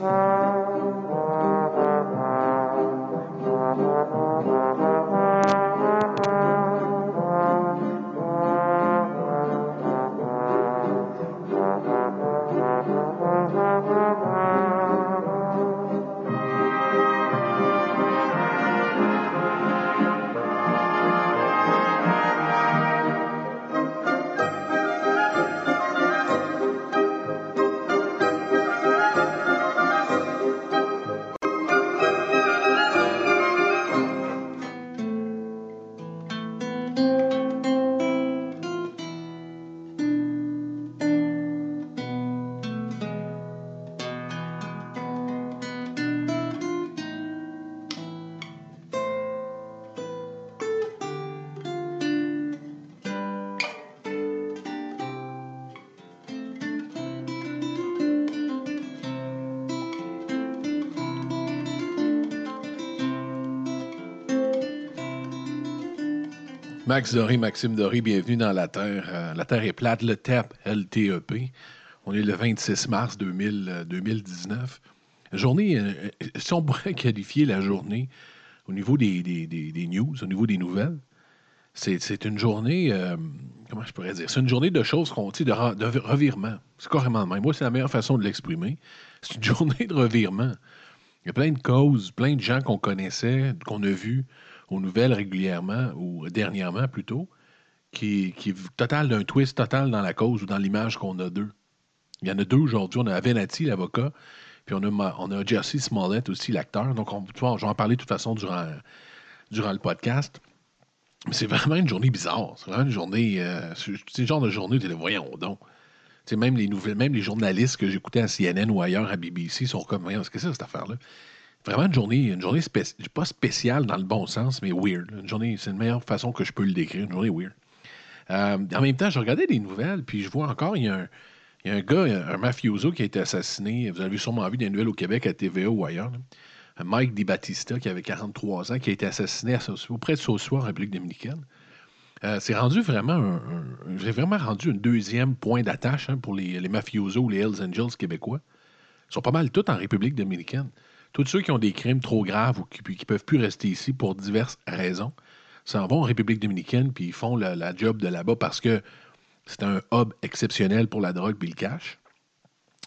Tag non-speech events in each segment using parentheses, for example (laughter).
Uh... Max Doré, Maxime Doré, bienvenue dans La Terre. Euh, la Terre est plate, le TEP, LTEP. On est le 26 mars 2019. Euh, journée, euh, si on pourrait (laughs) qualifier la journée au niveau des, news, au niveau des nouvelles, c'est une journée, comment je pourrais dire, c'est une journée de choses qu'on de, de revirement. C'est carrément le même. Moi, c'est la meilleure façon de l'exprimer. C'est une (laughs) journée de revirement. Il y a plein de causes, plein de gens qu'on connaissait, qu'on a vus, aux nouvelles régulièrement, ou dernièrement plutôt, qui, qui est total d'un twist total dans la cause ou dans l'image qu'on a d'eux. Il y en a deux aujourd'hui. On a Avenatti, l'avocat, puis on a, on a Jesse Smollett aussi, l'acteur. Donc, on, je vais en parler de toute façon durant, le podcast. Mais c'est vraiment une journée bizarre. C'est vraiment une journée. Euh, c'est le genre de journée où tu voyons donc. même les nouvelles, même les journalistes que j'écoutais à CNN ou ailleurs à BBC sont comme, voyons, qu'est-ce que c'est cette affaire-là? Vraiment une journée, une journée pas spéciale dans le bon sens, mais weird. Une journée, c'est la meilleure façon que je peux le décrire, une journée weird. Euh, en même temps, je regardais des nouvelles, puis je vois encore, il y a un, il y a un gars, un mafioso qui a été assassiné. Vous avez sûrement vu des nouvelles au Québec à TVA ou ailleurs. Mike Di Battista, qui avait 43 ans, qui a été assassiné auprès de Sausoir en République dominicaine. Euh, c'est rendu vraiment un, vraiment rendu un deuxième point d'attache hein, pour les, les mafiosos ou les Hells Angels québécois. Ils sont pas mal tous en République dominicaine. Tous ceux qui ont des crimes trop graves ou qui ne peuvent plus rester ici pour diverses raisons s'en vont en République dominicaine puis ils font la, job de là-bas parce que c'est un hub exceptionnel pour la drogue et le cash.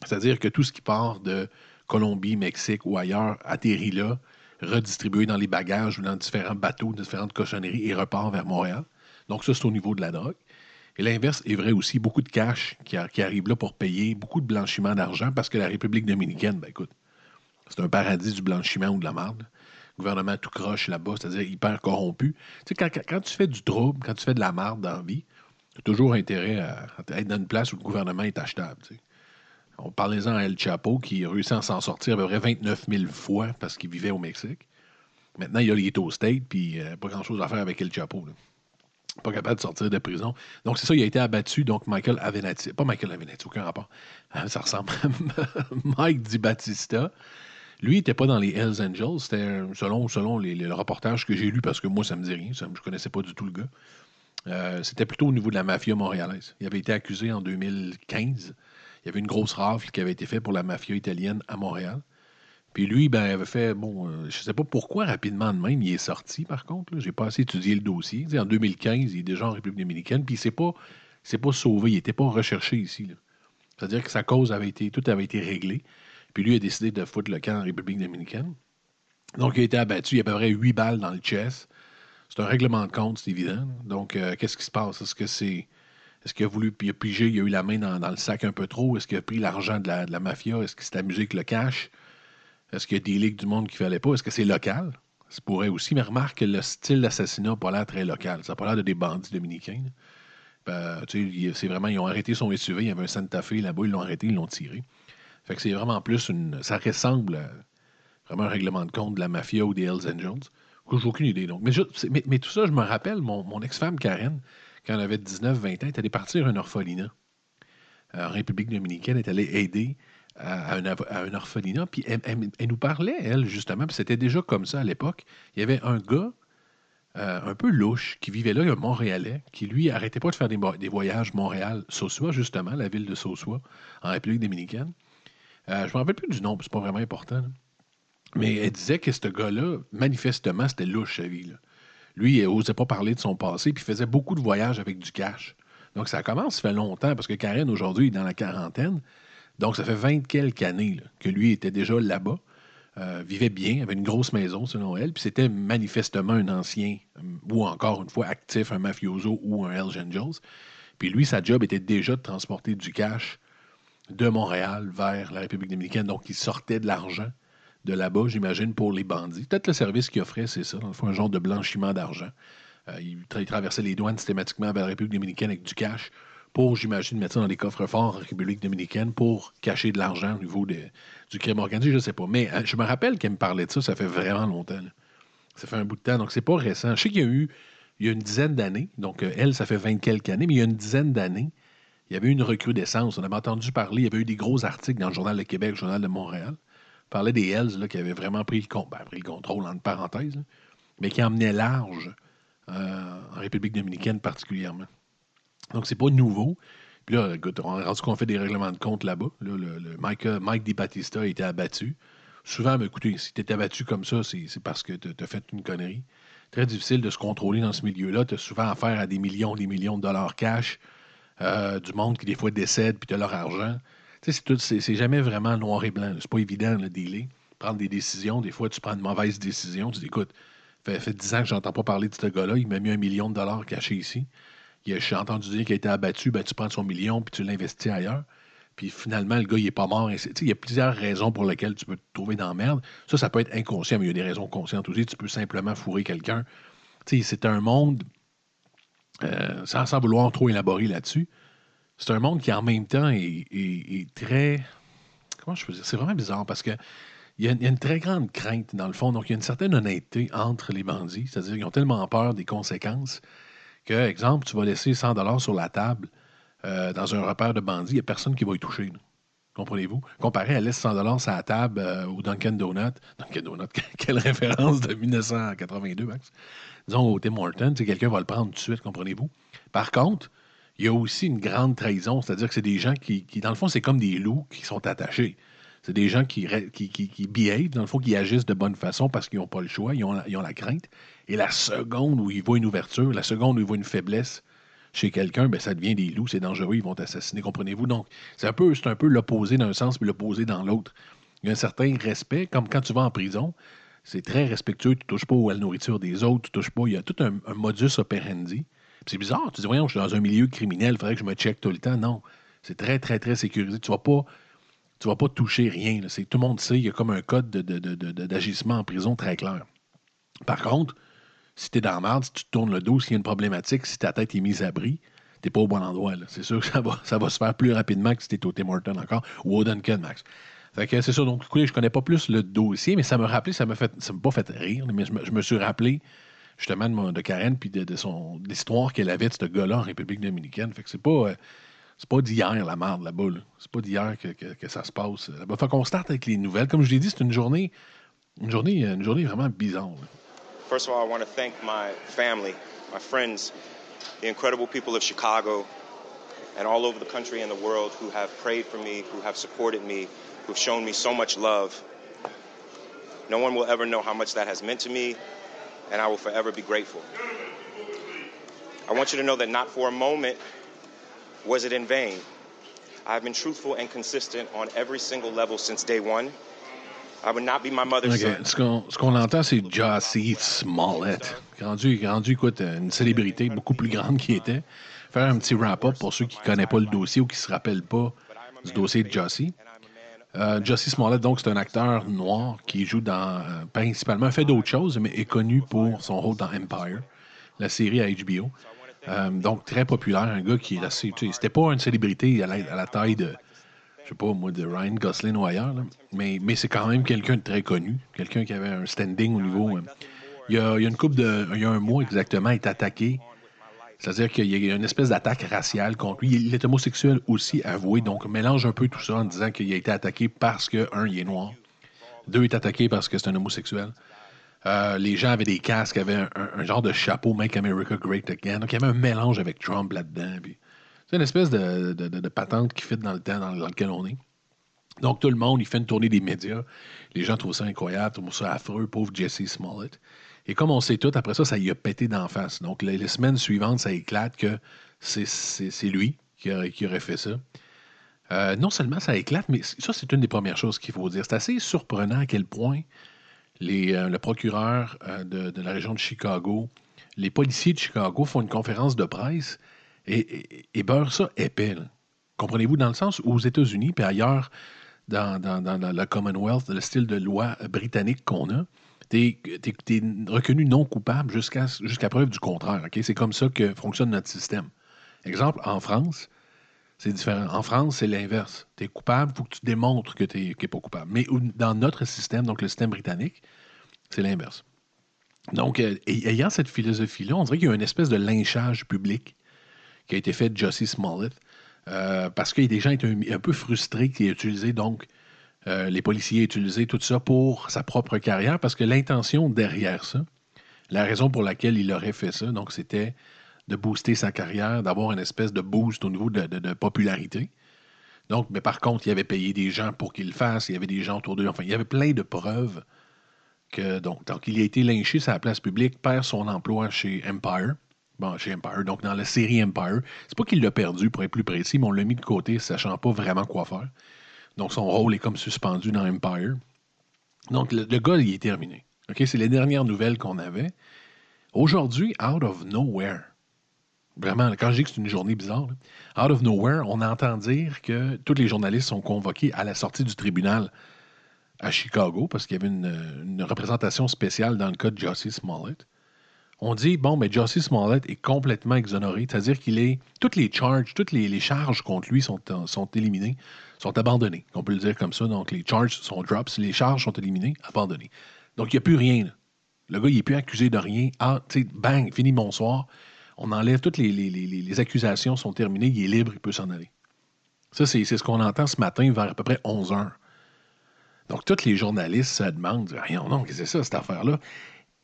C'est-à-dire que tout ce qui part de Colombie, Mexique ou ailleurs atterrit là, redistribué dans les bagages ou dans différents bateaux, différentes cochonneries et repart vers Montréal. Donc ça, c'est au niveau de la drogue. Et l'inverse est vrai aussi. Beaucoup de cash qui, qui arrive là pour payer, beaucoup de blanchiment d'argent parce que la République dominicaine, ben écoute, c'est un paradis du blanchiment ou de la marde. Le gouvernement tout croche là-bas, c'est-à-dire hyper corrompu. Tu sais, quand, tu fais du trouble, quand tu fais de la marde dans la vie, tu as toujours intérêt à, être dans une place où le gouvernement est achetable. On parlait-en à El Chapo qui a réussi à s'en sortir à peu près 29 000 fois parce qu'il vivait au Mexique. Maintenant, il, est au State, puis euh, pas grand-chose à faire avec El Chapo. Pas capable de sortir de prison. Donc, c'est ça, il a été abattu. Donc, Michael Avenatti, pas Michael Avenatti, aucun rapport. Ça ressemble (laughs) à Mike Di Battista. Lui, il n'était pas dans les Hells Angels. C'était selon, les, le reportage que j'ai lu, parce que moi, ça me dit rien. je ne connaissais pas du tout le gars. Euh, c'était plutôt au niveau de la mafia montréalaise. Il avait été accusé en 2015. Il y avait une grosse rafle qui avait été faite pour la mafia italienne à Montréal. Puis lui, ben, il avait fait, bon, euh, je ne sais pas pourquoi rapidement de même, il est sorti par contre. J'ai pas assez étudié le dossier. en 2015, il est déjà en République dominicaine, puis il s'est pas, pas sauvé, il n'était pas recherché ici. C'est-à-dire que sa cause avait été, tout avait été réglé. Puis lui a décidé de foutre le camp en République dominicaine. Donc, il a été abattu. Il y a à peu près huit balles dans le chest. C'est un règlement de compte, c'est évident. Donc, euh, qu'est-ce qui se passe? Est-ce que c'est. Est-ce qu'il a voulu il a pigé, il a eu la main dans, le sac un peu trop? Est-ce qu'il a pris l'argent de la, mafia? Est-ce qu'il s'est amusé avec le cash? Est-ce qu'il y a des ligues du monde qu'il ne fallait pas? Est-ce que c'est local? Ça pourrait aussi, mais remarque que le style d'assassinat n'a pas l'air très local. Ça n'a pas l'air de des bandits dominicains. Ben, c'est vraiment, ils ont arrêté son SUV, il y avait un Santa Fe là-bas, ils l'ont arrêté, ils l'ont tiré. Fait que c'est vraiment plus une. Ça ressemble à vraiment un règlement de compte de la mafia ou des Hells Angels. J'ai aucune idée. Mais, tout ça, je me rappelle, mon, ex-femme Karen, quand elle avait 19-20 ans, est allée partir à un orphelinat. Euh, en République dominicaine, est allée aider à, un, orphelinat. Puis elle, nous parlait, elle, justement, puis c'était déjà comme ça à l'époque. Il y avait un gars euh, un peu louche qui vivait là, un Montréalais, qui lui arrêtait pas de faire des, voyages Montréal-Sausois, justement, la ville de Sausois, en République dominicaine. Je ne me rappelle plus du nom, c'est pas vraiment important. Mais elle disait que ce gars-là, manifestement, c'était louche sa vie. Lui, il n'osait pas parler de son passé, puis faisait beaucoup de voyages avec du cash. Donc, ça commence, ça fait longtemps, parce que Karen, aujourd'hui, est dans la quarantaine. Donc, ça fait 20 quelques années que lui était déjà là-bas. Euh, vivait bien, avait une grosse maison selon elle, puis c'était manifestement un ancien, euh, ou encore une fois actif, un mafioso ou un Hells Angels. Puis lui, sa job était déjà de transporter du cash de Montréal vers la République dominicaine. Donc, il sortait de l'argent de là-bas, j'imagine, pour les bandits. Peut-être le service qu'il offrait, c'est ça, dans le un genre de blanchiment d'argent. Euh, il, traversait les douanes systématiquement vers la République dominicaine avec du cash pour, j'imagine, mettre ça dans les coffres forts en République dominicaine pour cacher de l'argent au niveau du crime organisé, je ne sais pas. Mais euh, je me rappelle qu'elle me parlait de ça, ça fait vraiment longtemps. Ça fait un bout de temps, donc c'est pas récent. Je sais qu'il y a eu, il y a une dizaine d'années, donc euh, elle, ça fait 20 quelques années, mais il y a une dizaine d'années, il y avait eu une recrudescence. On avait entendu parler, il y avait eu des gros articles dans le Journal de Québec, le Journal de Montréal. On parlait des Hells qui avaient vraiment pris le, ben, pris le contrôle, entre parenthèses, mais qui emmenaient large euh, en République dominicaine particulièrement. Donc, c'est pas nouveau. Puis là, on a rendu qu'on fait des règlements de compte là-bas. Mike, Mike Di a été abattu. Souvent, ben, écoutez, si tu abattu comme ça, c'est parce que tu as fait une connerie. Très difficile de se contrôler dans ce milieu-là. Tu as souvent affaire à des millions, des millions de dollars cash, euh, du monde qui des fois décède, puis as leur argent. C'est jamais vraiment noir et blanc. C'est pas évident, le dealer. Prendre des décisions. Des fois, tu prends une mauvaise décision. Tu dis, écoute, fait, fait 10 ans que j'entends pas parler de ce gars-là. Il m'a mis un million de dollars caché ici. J'ai entendu dire qu'il a été abattu, ben, tu prends son million puis tu l'investis ailleurs. Puis finalement, le gars, il n'est pas mort. Il y a plusieurs raisons pour lesquelles tu peux te trouver dans la merde. Ça, ça peut être inconscient, mais il y a des raisons conscientes aussi. Tu peux simplement fourrer quelqu'un. C'est un monde, euh, sans, vouloir trop élaborer là-dessus, c'est un monde qui en même temps est, très. Comment je peux dire? C'est vraiment bizarre parce que il y, a une, très grande crainte, dans le fond. Donc, il y a une certaine honnêteté entre les bandits. C'est-à-dire qu'ils ont tellement peur des conséquences que, exemple, tu vas laisser 100 sur la table euh, dans un repère de bandits, il n'y a personne qui va y toucher. Comprenez-vous? Comparé à laisser 100 sur la table euh, au Dunkin' Donut. Dunkin' Donut, (laughs) quelle référence de 1982, Max? Disons au Tim Hortons, quelqu'un va le prendre tout de suite, comprenez-vous? Par contre, il y a aussi une grande trahison, c'est-à-dire que c'est des gens qui, qui, dans le fond, c'est comme des loups qui sont attachés. C'est des gens qui, qui, qui, behave, dans le fond, qui agissent de bonne façon parce qu'ils n'ont pas le choix, ils ont, ils ont la crainte. Et la seconde où ils voient une ouverture, la seconde où ils voient une faiblesse chez quelqu'un, ben, ça devient des loups, c'est dangereux, ils vont t'assassiner, comprenez-vous? Donc, c'est un peu, c'est un peu l'opposé d'un sens puis l'opposé dans l'autre. Il y a un certain respect, comme quand tu vas en prison, c'est très respectueux, tu touches pas à la nourriture des autres, tu touches pas, il y a tout un, modus operandi. C'est bizarre, tu dis, voyons, je suis dans un milieu criminel, il faudrait que je me check tout le temps. Non, c'est très, très, très sécurisé. Tu vas pas vas pas toucher rien. Tout le monde sait, il y a comme un code d'agissement en prison très clair. Par contre, si tu es dans la merde, si tu tournes le dos, s'il y a une problématique, si ta tête est mise à bris, tu n'es pas au bon endroit. C'est sûr que ça va, ça va se faire plus rapidement que si tu es au Tim Horton encore ou au Duncan Max. Fait que c'est ça. Donc, écoutez, je connais pas plus le dossier, mais ça m'a rappelé, ça m'a fait, ça m'a pas fait rire, mais je me, suis rappelé justement de, Karen puis de, son l'histoire qu'elle avait de ce gars-là en République dominicaine. Fait que c'est pas, euh, c'est pas d'hier la merde là-bas. Là. C'est pas d'hier que, que, que, ça se passe là-bas. Fait qu'on starte avec les nouvelles. Comme je l'ai dit, c'est une journée, une journée, une journée vraiment bizarre. Là. First of all, I want to thank my family, my friends, the incredible people of Chicago and all over the country and the world who have prayed for me, who have supported me, who've shown me so much love. No one will ever know how much that has meant to me, and I will forever be grateful. I want you to know that not for a moment was it in vain. I've been truthful and consistent on every single level since day one. I would not Ce qu'on entend, c'est Jossie Smollett. Rendu, rendu écoute, une célébrité beaucoup plus grande qu'il était. Faire un petit wrap-up pour ceux qui ne connaissent pas le dossier ou qui ne se rappellent pas du dossier de Jossie. Euh, Jossie Smollett, donc, c'est un acteur noir qui joue dans, euh, principalement, fait d'autres choses, mais est connu pour son rôle dans Empire, la série à HBO. Euh, donc, très populaire, un gars qui est assez. C'était pas une célébrité à la taille de, sais pas, moi, Ryan Gosling ou ailleurs, mais, mais c'est quand même quelqu'un de très connu, quelqu'un qui avait un standing au niveau. Euh, il, y a, une de. Il y a un mois exactement, est attaqué. C'est-à-dire qu'il y a une espèce d'attaque raciale contre lui. Il est homosexuel aussi, avoué. Donc, mélange un peu tout ça en disant qu'il a été attaqué parce que, un, il est noir. Deux, il est attaqué parce que c'est un homosexuel. Euh, les gens avaient des casques, avaient un, genre de chapeau Make America Great Again. Donc, il y avait un mélange avec Trump là-dedans. C'est une espèce de, patente qui fit dans le temps dans, lequel on est. Donc, tout le monde, il fait une tournée des médias. Les gens trouvent ça incroyable, trouvent ça affreux, pauvre Jesse Smollett. Et comme on sait tout, après ça, ça y a pété d'en face. Donc, les, semaines suivantes, ça éclate que c'est lui qui, aurait fait ça. Euh, non seulement ça éclate, mais ça, c'est une des premières choses qu'il faut dire. C'est assez surprenant à quel point les, euh, le procureur euh, de, la région de Chicago, les policiers de Chicago font une conférence de presse et, et, beurrent ça épais. Comprenez-vous, dans le sens où aux États-Unis, puis ailleurs, dans, dans, le Commonwealth, le style de loi britannique qu'on a, tu es, reconnu non coupable jusqu'à preuve du contraire. C'est comme ça que fonctionne notre système. Exemple, en France, c'est différent. En France, c'est l'inverse. Tu es coupable, il faut que tu démontres que tu n'es pas coupable. Mais dans notre système, donc le système britannique, c'est l'inverse. Donc, euh, ayant cette philosophie-là, on dirait qu'il y a une espèce de lynchage public qui a été fait de Jussie Smollett euh, parce que des gens étaient un, peu frustrés qu'il ait utilisé, donc, euh, les policiers aient utilisé tout ça pour sa propre carrière, parce que l'intention derrière ça, la raison pour laquelle il aurait fait ça, donc, c'était de booster sa carrière, d'avoir une espèce de boost au niveau de, popularité. Donc, mais par contre, il avait payé des gens pour qu'il le fasse, il y avait des gens autour d'eux, enfin, il y avait plein de preuves que, donc, donc il a été lynché sur la place publique, perd son emploi chez Empire chez Empire, donc dans la série Empire. C'est pas qu'il l'a perdu, pour être plus précis, mais on l'a mis de côté, sachant pas vraiment quoi faire. Donc son rôle est comme suspendu dans Empire. Donc le, gars, il est terminé. C'est les dernières nouvelles qu'on avait. Aujourd'hui, out of nowhere, vraiment, quand je dis que c'est une journée bizarre, out of nowhere, on entend dire que tous les journalistes sont convoqués à la sortie du tribunal à Chicago parce qu'il y avait une, représentation spéciale dans le cas de Justice Smollett on dit, bon, mais Jussie Smollett est complètement exonéré, c'est-à-dire qu'il est. Toutes les charges, toutes les, charges contre lui sont éliminées, sont abandonnées. On peut le dire comme ça. Donc, les charges sont drops, les charges sont éliminées, abandonnées. Donc, il n'y a plus rien. Le gars, il n'est plus accusé de rien. Ah, tu sais, bang, fini, bonsoir. On enlève toutes les, les, accusations, sont terminées, il est libre, il peut s'en aller. Ça, c'est ce qu'on entend ce matin vers à peu près 11 heures. Donc, tous les journalistes se demandent, rien, non, qu'est-ce que c'est ça, cette affaire-là?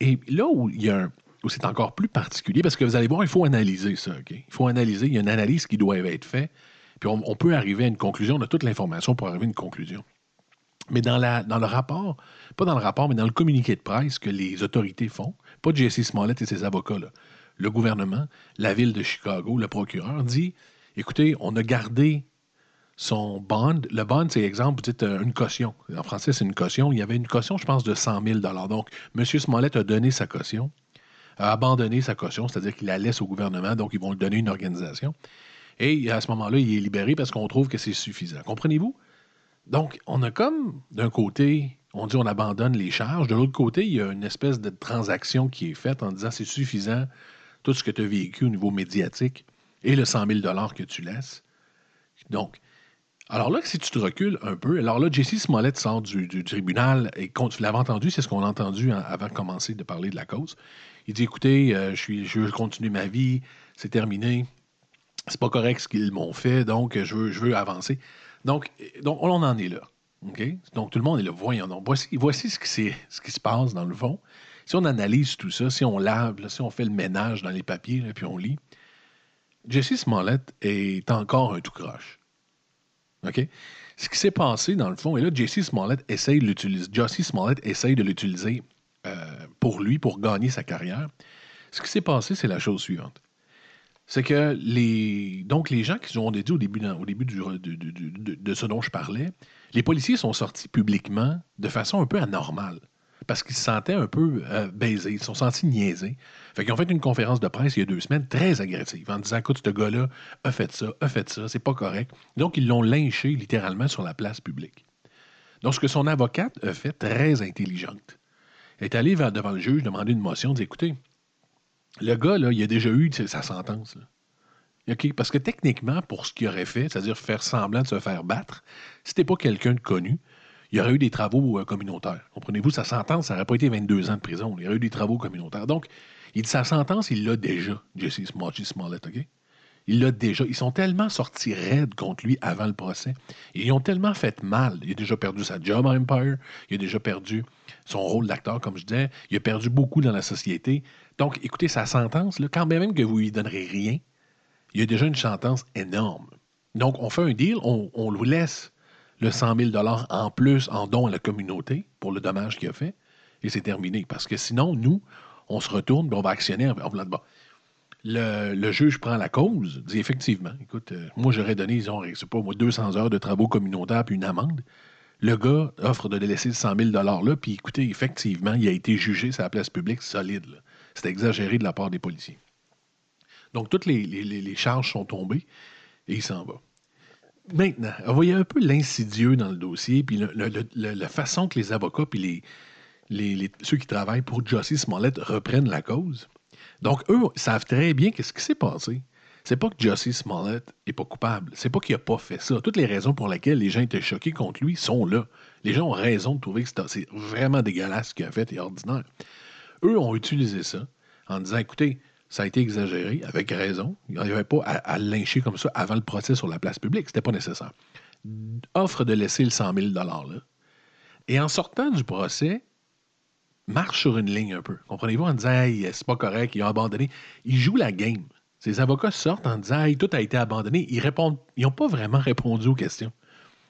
Et là où il y a un, où c'est encore plus particulier, parce que vous allez voir, il faut analyser ça. Il faut analyser, il y a une analyse qui doit être faite, puis on, peut arriver à une conclusion, on a toute l'information pour arriver à une conclusion. Mais dans, le rapport, pas dans le rapport, mais dans le communiqué de presse que les autorités font, pas Jesse Smollett et ses avocats, le gouvernement, la ville de Chicago, le procureur dit écoutez, on a gardé son bond. Le bond, c'est exemple, vous dites euh, une caution. En français, c'est une caution. Il y avait une caution, je pense, de 100 000 Donc, M. Smollett a donné sa caution a abandonné sa caution, c'est-à-dire qu'il la laisse au gouvernement, donc ils vont lui donner une organisation. Et à ce moment-là, il est libéré parce qu'on trouve que c'est suffisant. Comprenez-vous? Donc, on a comme, d'un côté, on dit on abandonne les charges. De l'autre côté, il y a une espèce de transaction qui est faite en disant c'est suffisant, tout ce que tu as vécu au niveau médiatique et le 100 000 que tu laisses. Donc, alors là, si tu te recules un peu, alors là, Jesse Smollett sort du, tribunal et tu l'avais entendu, c'est ce qu'on a entendu avant de commencer de parler de la cause. Il dit écoutez, euh, je, suis, je veux ma vie, c'est terminé, c'est pas correct ce qu'ils m'ont fait, donc je veux, avancer. Donc, donc, on en est là. Donc, tout le monde est là. Voyons donc. Voici, ce, qui se passe dans le fond. Si on analyse tout ça, si on lave, si on fait le ménage dans les papiers, puis on lit, Jesse Smollett est encore un tout croche. Ce qui s'est passé, dans le fond, et là, Jesse Smollett essaye de l'utiliser. Jesse Smollett essaye de l'utiliser euh, pour lui, pour gagner sa carrière. Ce qui s'est passé, c'est la chose suivante. C'est que les, donc les gens qui ont dit au début, au début du, de, ce dont je parlais, les policiers sont sortis publiquement de façon un peu anormale parce qu'ils se sentaient un peu euh, baisés, ils se sont sentis niaisés. Fait qu'ils ont fait une conférence de presse il y a deux semaines très agressive en disant écoute, ce gars-là a fait ça, a fait ça, c'est pas correct. Donc, ils l'ont lynché littéralement sur la place publique. Donc, ce que son avocate a fait, très intelligente, est allé devant le juge demander une motion, dit écoutez, le gars, là, il a déjà eu sa sentence. Parce que techniquement, pour ce qu'il aurait fait, c'est-à-dire faire semblant de se faire battre, si n'était pas quelqu'un de connu, il y aurait eu des travaux euh, communautaires. Comprenez-vous, sa sentence, ça n'aurait pas été 22 ans de prison. Il y aurait eu des travaux communautaires. Donc, il dit sa sentence, il l'a déjà, Jesse Smollett, OK? Il l'a déjà. Ils sont tellement sortis raides contre lui avant le procès. Ils ont tellement fait mal. Il a déjà perdu sa job à Empire. Il a déjà perdu son rôle d'acteur, comme je disais. Il a perdu beaucoup dans la société. Donc, écoutez, sa sentence, quand même que vous lui donnerez rien, il y a déjà une sentence énorme. Donc, on fait un deal, on, on le laisse le 100 000 en plus en don à la communauté pour le dommage qu'il a fait, et c'est terminé. Parce que sinon, nous, on se retourne, on va actionner. Le, le, juge prend la cause, dit effectivement, écoute, euh, moi j'aurais donné, disons, c'est pas moi, 200 heures de travaux communautaires puis une amende. Le gars offre de laisser le 100 000 là, puis écoutez, effectivement, il a été jugé sur la place publique solide. C'est exagéré de la part des policiers. Donc, toutes les, charges sont tombées et il s'en va. Maintenant, vous voyez un peu l'insidieux dans le dossier, puis la façon que les avocats puis ceux qui travaillent pour Jussie Smollett reprennent la cause. Donc, eux savent très bien qu'est-ce qui s'est passé. C'est pas que Jussie Smollett n'est pas coupable. C'est pas qu'il n'a pas fait ça. Toutes les raisons pour lesquelles les gens étaient choqués contre lui sont là. Les gens ont raison de trouver que c'est vraiment dégueulasse ce qu'il a fait et ordinaire. Eux ont utilisé ça en disant écoutez, ça a été exagéré, avec raison. Il n'y avait pas à, lyncher comme ça avant le procès sur la place publique. C'était pas nécessaire. Offre de laisser le 100 000 là. Et en sortant du procès, marche sur une ligne un peu. Comprenez-vous? En disant Hey, c'est pas correct, ils ont abandonné. Ils jouent la game. Ces avocats sortent en disant Hey, tout a été abandonné. Ils répondent. N'ont pas vraiment répondu aux questions.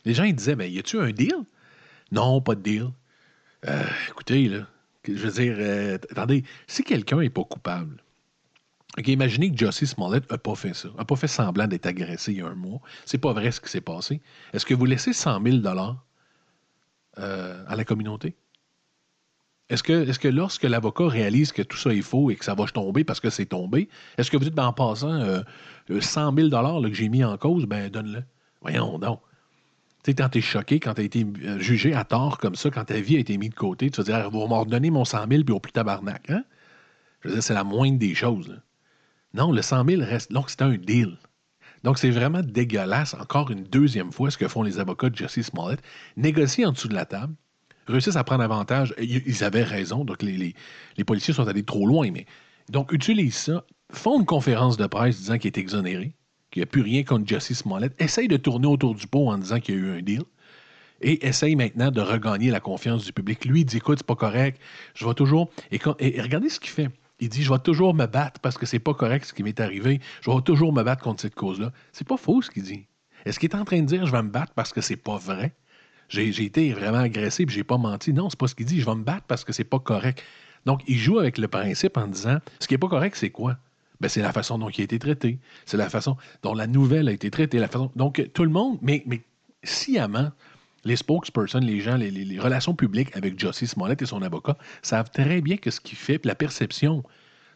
Les gens disaient ben, y a-tu un deal? Non, pas de deal. Euh, écoutez, là, je veux dire, euh, attendez, si quelqu'un n'est pas coupable, imaginez que Jussie Smollett n'a pas fait ça, n'a pas fait semblant d'être agressé il y a un mois. C'est pas vrai ce qui s'est passé. Est-ce que vous laissez 100 000 euh, à la communauté? Est-ce que, est que lorsque l'avocat réalise que tout ça est faux et que ça va tomber parce que c'est tombé, est-ce que vous dites, ben, en passant, euh, 100 000 que j'ai mis en cause, ben donne-le? Voyons donc. Quand tu es choqué, quand tu as été euh, jugé à tort comme ça, quand ta vie a été mise de côté, tu vas dire, vous m'en redonner mon 100 000 puis au plus tabarnak. Hein? Je veux dire, c'est la moindre des choses. Non, le 100 000 reste. Donc, c'est un deal. Donc, c'est vraiment dégueulasse, encore une deuxième fois, ce que font les avocats de Jesse Smollett. Négocier en dessous de la table, réussissent à prendre avantage. Ils avaient raison, donc les, policiers sont allés trop loin, mais. Donc, utilisent ça, font une conférence de presse disant qu'il est exonéré, qu'il n'y a plus rien contre Jesse Smollett, essaye de tourner autour du pot en disant qu'il y a eu un deal et essaye maintenant de regagner la confiance du public. Lui, il dit écoute, c'est pas correct, je vais toujours. et regardez ce qu'il fait. Il dit Je vais toujours me battre parce que c'est pas correct ce qui m'est arrivé. Je vais toujours me battre contre cette cause-là. C'est pas faux ce qu'il dit. Est-ce qu'il est en train de dire Je vais me battre parce que c'est pas vrai? J'ai été vraiment agressé et j'ai pas menti. Non, c'est pas ce qu'il dit. Je vais me battre parce que c'est pas correct. Donc, il joue avec le principe en disant Ce qui est pas correct, c'est quoi? Ben, c'est la façon dont il a été traité. C'est la façon dont la nouvelle a été traitée. La façon... Donc, tout le monde, mais, mais sciemment, les spokespersons, les gens, les, relations publiques avec Jussie Smollett et son avocat savent très bien que ce qu'il fait, puis la perception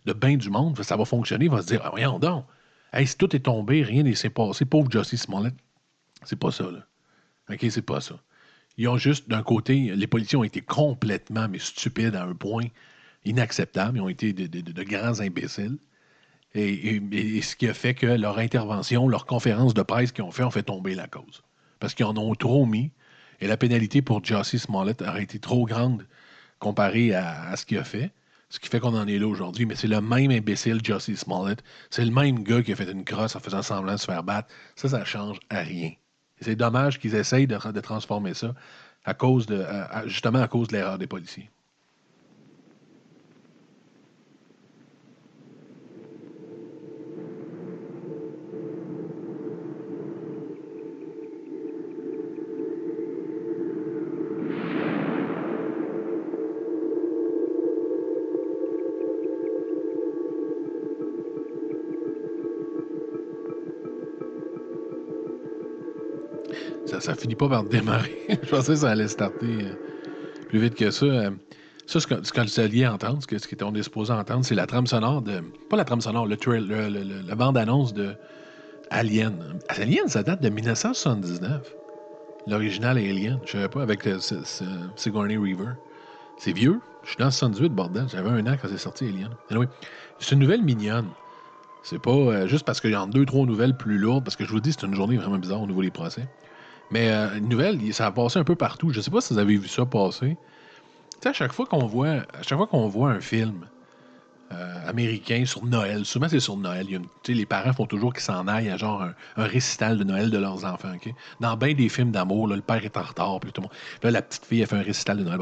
de bien du monde, ça va fonctionner, il va se dire, ah, voyons donc, hey, si tout est tombé, rien ne s'est passé, pauvre Jussie Smollett. C'est pas ça, là. OK, c'est pas ça. Ils ont juste, d'un côté, les policiers ont été complètement, mais stupides à un point inacceptable. Ils ont été de, grands imbéciles. Et, ce qui a fait que leur intervention, leur conférence de presse qu'ils ont fait, ont fait tomber la cause. Parce qu'ils en ont trop mis. Et la pénalité pour Jossie Smollett aurait été trop grande comparée à, ce qu'il a fait. Ce qui fait qu'on en est là aujourd'hui. Mais c'est le même imbécile, Jossie Smollett. C'est le même gars qui a fait une crosse en faisant semblant de se faire battre. Ça, ça change à rien. c'est dommage qu'ils essayent de, transformer ça à cause de, justement à cause de l'erreur des policiers. Ça finit pas par démarrer. (laughs) je pensais que ça allait starter euh, plus vite que ça. Euh, ça, ce que, ce que alliez entendre, ce, qu'on est supposé entendre, c'est la trame sonore de. Pas la trame sonore, le, la bande-annonce de Alien. Alien, ça date de 1979. L'original Alien. Je savais pas, avec euh, Sigourney Weaver. C'est vieux. Je suis dans 78, bordel. J'avais un an quand c'est sorti Alien. C'est une nouvelle mignonne. C'est pas juste parce qu'il y a deux, trois nouvelles plus lourdes, parce que je vous dis, c'est une journée vraiment bizarre au niveau des procès. Mais euh, une nouvelle, ça a passé un peu partout. Je ne sais pas si vous avez vu ça passer. Tu à chaque fois qu'on voit, un film euh, américain sur Noël, souvent c'est sur Noël. Les parents font toujours qu'ils s'en aillent à genre un, récital de Noël de leurs enfants. Dans bien des films d'amour, le père est en retard, puis tout le monde. La petite fille, elle fait un récital de Noël.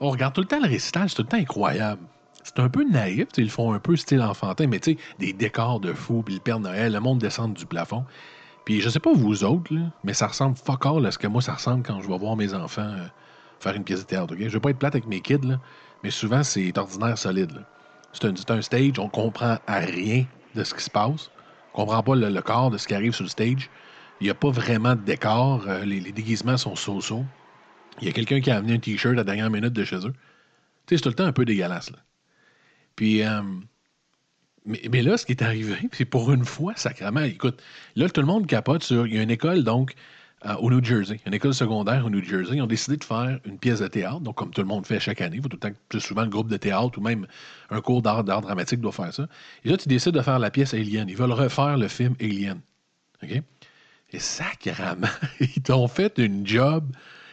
on regarde tout le temps le récital, c'est tout le temps incroyable. C'est un peu naïf, ils font un peu style enfantin, mais tu sais, des décors de fou, puis le Père Noël, le monde descend du plafond. Puis je sais pas vous autres, là, mais ça ressemble fuck all à ce que moi ça ressemble quand je vais voir mes enfants euh, faire une pièce de théâtre. ok? Je veux pas être plate avec mes kids, là, mais souvent c'est ordinaire solide. C'est un, stage, on comprend à rien de ce qui se passe. On comprend pas le, le corps de ce qui arrive sur le stage. Il n'y a pas vraiment de décor. euh, les, les déguisements sont so-so. Il y a quelqu'un qui a amené un T-shirt à la dernière minute de chez eux. Tu sais, c'est tout le temps un peu dégueulasse. Là. Puis, euh, mais, là, ce qui est arrivé, (laughs) c'est pour une fois, sacrément, écoute, là, tout le monde capote sur. Il y a une école, donc, euh, au New Jersey, une école secondaire au New Jersey. Ils ont décidé de faire une pièce de théâtre, donc, comme tout le monde fait chaque année. Tout le temps, plus souvent, le groupe de théâtre ou même un cours d'art, d'art dramatique doit faire ça. Et là, tu décides de faire la pièce Alien. Ils veulent refaire le film Alien. OK? Et sacrément, (laughs) ils t'ont fait une job.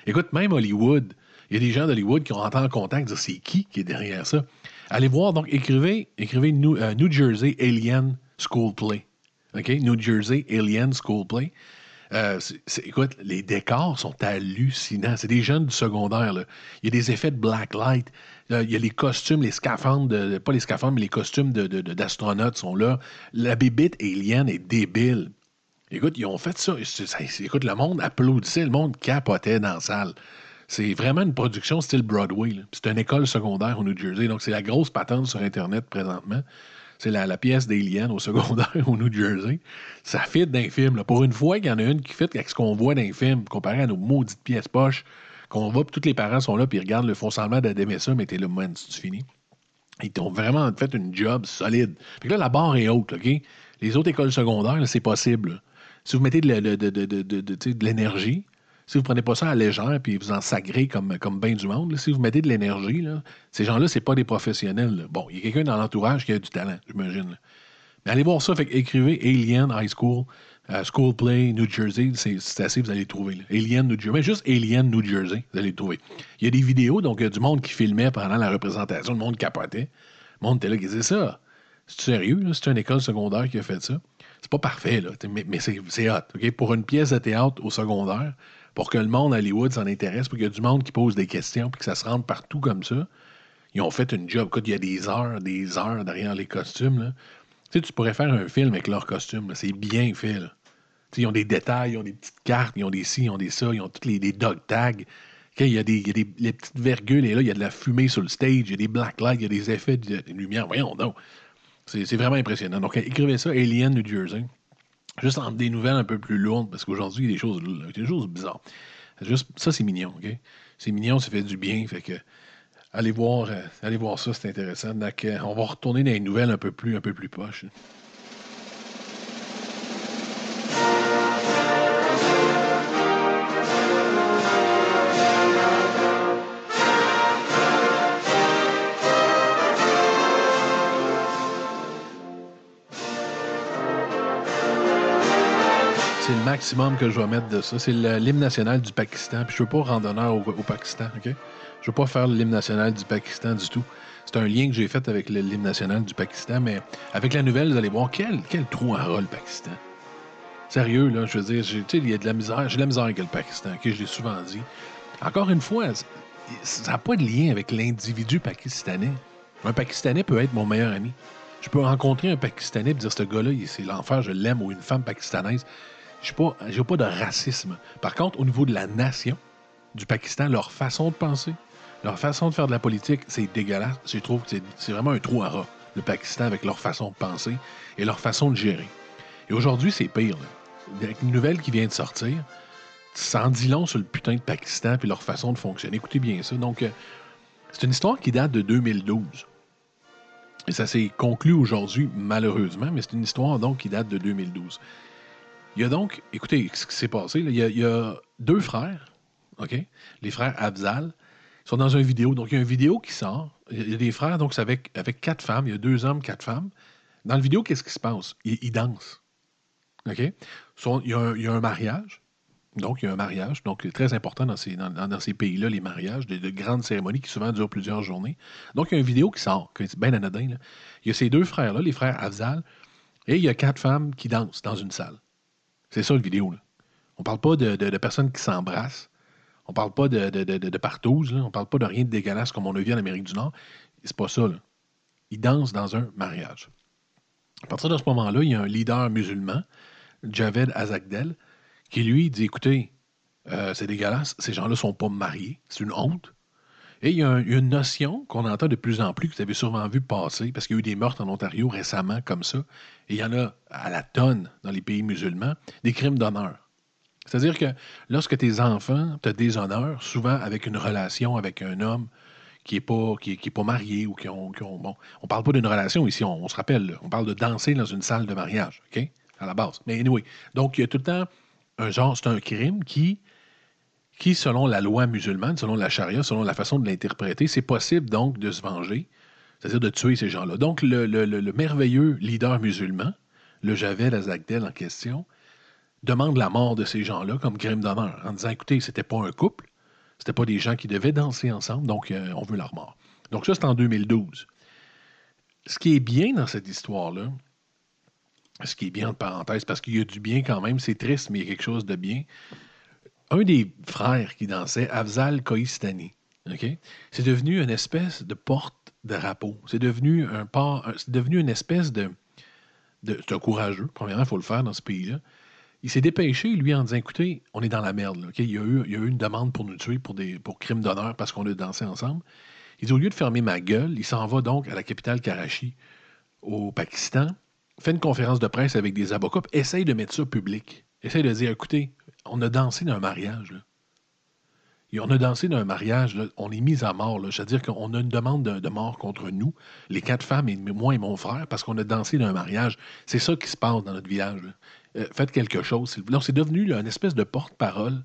Écoute, même Hollywood, il y a des gens d'Hollywood qui ont entré en contact, dire c'est qui qui est derrière ça? Allez voir, donc écrivez, écrivez New, euh, Jersey Alien School Play. OK? New Jersey Alien School Play. Euh, écoute, les décors sont hallucinants. C'est des jeunes du secondaire. là. Il y a des effets de black light. Euh, il y a les costumes, les scaphandres, pas les scaphandres, mais les costumes d'astronautes sont là. La bébite alien est débile. Écoute, ils ont fait ça. Écoute, le monde applaudissait, le monde capotait dans la salle. C'est vraiment une production style Broadway. C'est une école secondaire au New Jersey. Donc, c'est la grosse patente sur Internet présentement. C'est la, la pièce d'Alien au secondaire (laughs) au New Jersey. Ça fit d'un film. Pour une fois qu'il y en a une qui fit avec ce qu'on voit dans les films, comparé à nos maudites pièces poches, qu'on va, puis tous les parents sont là, puis ils regardent, le font semblant d'aimer ça, mais t'es là, man, c'est fini? Ils t'ont vraiment fait une job solide. Puis là, la barre est haute, OK? Les autres écoles secondaires, c'est possible. Si vous mettez tu de l'énergie, si vous prenez pas ça à légère puis vous en sagrez comme, comme bien du monde, si vous mettez de l'énergie, là, ces gens-là, c'est pas des professionnels. Bon, il y a quelqu'un dans l'entourage qui a du talent, j'imagine. Mais allez voir ça, écrivez Alien High School, euh, School Play, New Jersey, c'est assez, vous allez le trouver. Alien New Jersey, mais juste Alien New Jersey, vous allez le trouver. Il y a des vidéos, donc il y a du monde qui filmait pendant la représentation, le monde capotait. Le monde était là qui disait ça. C'est sérieux? C'est une école secondaire qui a fait ça. C'est pas parfait, là, mais, c'est hot. Pour une pièce de théâtre au secondaire, pour que le monde à Hollywood s'en intéresse, pour qu'il y ait du monde qui pose des questions, puis que ça se rende partout comme ça, ils ont fait une job. Écoute, il y a des heures, des heures derrière les costumes. Là. Tu sais, tu pourrais faire un film avec leurs costumes. C'est bien fait. Là. Tu ils ont des détails, ils ont des petites cartes, ils ont des ci, ils ont des ça, ils ont tous les, dog tags. Il y a des, les petites virgules, et là, il y a de la fumée sur le stage, il y a des black lights, il y a des effets de, de lumière. Voyons donc. C'est vraiment impressionnant. Donc, écrivez ça, Alien New Jersey. Juste en des nouvelles un peu plus lourdes, parce qu'aujourd'hui, il y a des choses, des choses bizarres. Ça, c'est mignon, OK? C'est mignon, ça fait du bien. Fait que allez voir, euh, allez voir ça, c'est intéressant. Donc, euh, on va retourner dans les nouvelles un peu plus, un peu plus poches. Maximum que je vais mettre de ça. C'est l'hymne national du Pakistan. Puis je veux pas rendre honneur au, Pakistan, OK? Je veux pas faire l'hymne national du Pakistan du tout. C'est un lien que j'ai fait avec l'hymne national du Pakistan, mais avec la nouvelle, vous allez voir quel, quel trou en ras le Pakistan. Sérieux, là, je veux dire, il y a de la misère. J'ai de la misère avec le Pakistan, OK? Je l'ai souvent dit. Encore une fois, ça n'a pas de lien avec l'individu pakistanais. Un Pakistanais peut être mon meilleur ami. Je peux rencontrer un Pakistanais et dire ce gars-là, c'est l'enfer, je l'aime, ou une femme pakistanaise. Je n'ai pas, pas de racisme. Par contre, au niveau de la nation du Pakistan, leur façon de penser, leur façon de faire de la politique, c'est dégueulasse. Je trouve que c'est, vraiment un trou à ras, le Pakistan, avec leur façon de penser et leur façon de gérer. Et aujourd'hui, c'est pire. Avec une nouvelle qui vient de sortir, en dit long sur le putain de Pakistan et leur façon de fonctionner. Écoutez bien ça. Donc, euh, c'est une histoire qui date de 2012. Et ça s'est conclu aujourd'hui, malheureusement, mais c'est une histoire donc qui date de 2012. Il y a donc, écoutez ce qui s'est passé, il, y a, deux frères, OK? Les frères Afzal, ils sont dans une vidéo. Donc, il y a une vidéo qui sort. Il y a des frères, donc avec, avec quatre femmes. Il y a deux hommes, quatre femmes. Dans la vidéo, qu'est-ce qui se passe? Ils, ils dansent. OK? Il, y a un, mariage. Donc, il y a un mariage. Donc, très important dans ces, dans, dans- ces pays-là, les mariages, de, de grandes cérémonies qui souvent durent plusieurs journées. Donc, il y a une vidéo qui sort, que c'est bien anodin. Il y a ces deux frères-là, les frères Afzal, et il y a quatre femmes qui dansent dans une salle. C'est ça, le vidéo. Là. On parle pas de, personnes qui s'embrassent. On parle pas de, de, de, de-. On parle pas de rien de dégueulasse comme on a vu en Amérique du Nord. C'est pas ça. Ils dansent dans un mariage. À partir de ce moment-là, il y a un leader musulman Javed Azagdel, qui lui dit écoutez, euh, c'est dégueulasse, ces gens-là ne sont pas mariés, c'est une honte. Et il y, a une notion qu'on entend de plus en plus, que vous avez sûrement vu passer, parce qu'il y a eu des meurtres en Ontario récemment comme ça, et il y en a à la tonne dans les pays musulmans, des crimes d'honneur. C'est-à-dire que lorsque tes enfants te déshonore, souvent avec une relation avec un homme qui n'est pas, marié ou qui ont. on parle pas d'une relation ici, on, se rappelle, on parle de danser dans une salle de mariage, OK? À la base. Mais anyway, donc il y a tout le temps un genre, c'est un crime qui, qui, selon la loi musulmane, selon la charia, selon la façon de l'interpréter, c'est possible donc de se venger, c'est-à-dire de tuer ces gens-là. Donc le, merveilleux leader musulman, le Javed Azagdel en question, demande la mort de ces gens-là comme crime d'honneur, en disant écoutez, c'était pas un couple, c'était pas des gens qui devaient danser ensemble, donc euh, on veut leur mort. Donc ça, c'est en 2012. Ce qui est bien dans cette histoire-là, ce qui est bien en parenthèse, parce qu'il y a du bien quand même, c'est triste, mais il y a quelque chose de bien. Un des frères qui dansait, Afzal Koistani, c'est devenu une espèce de porte-drapeau. C'est devenu un c'est devenu une espèce de. de c'est un courageux. Premièrement, il faut le faire dans ce pays-là. Il s'est dépêché, lui, en disant Écoutez, on est dans la merde. il, y a eu, une demande pour nous tuer pour, des, pour crimes d'honneur parce qu'on a dansé ensemble. Il dit Au lieu de fermer ma gueule, il s'en va donc à la capitale Karachi, au Pakistan, fait une conférence de presse avec des avocats, essaye de mettre ça public. Essaye de dire Écoutez, on a dansé dans un mariage. On a dansé dans un mariage, on est mis à mort. C'est-à-dire qu'on a une demande de, mort contre nous, les quatre femmes, et moi et mon frère, parce qu'on a dansé dans un mariage. C'est ça qui se passe dans notre village. Euh, faites quelque chose. Donc, c'est devenu une espèce de porte-parole.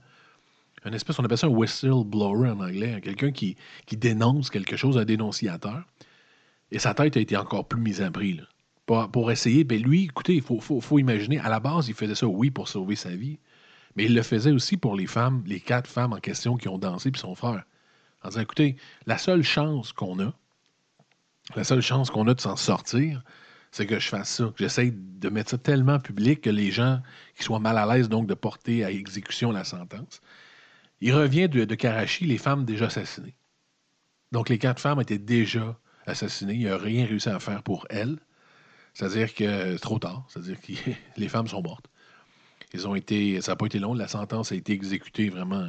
Une espèce, on appelle ça un whistleblower en anglais, hein, quelqu'un qui, dénonce quelque chose, un dénonciateur. Et sa tête a été encore plus mise à prix. Pour, essayer, ben lui, écoutez, il faut, imaginer, à la base, il faisait ça, oui, pour sauver sa vie, mais il le faisait aussi pour les femmes, les quatre femmes en question qui ont dansé, puis son frère. En disant, écoutez, la seule chance qu'on a, la seule chance qu'on a de s'en sortir, c'est que je fasse ça, que j'essaye de mettre ça tellement public que les gens qui soient mal à l'aise donc de porter à exécution la sentence. Il revient de, de Karachi, les femmes déjà assassinées. Donc les quatre femmes étaient déjà assassinées. Il n'a rien réussi à faire pour elles. C'est-à-dire que c'est trop tard. C'est-à-dire que (laughs) les femmes sont mortes. Ils ont été, ça n'a pas été long. La sentence a été exécutée vraiment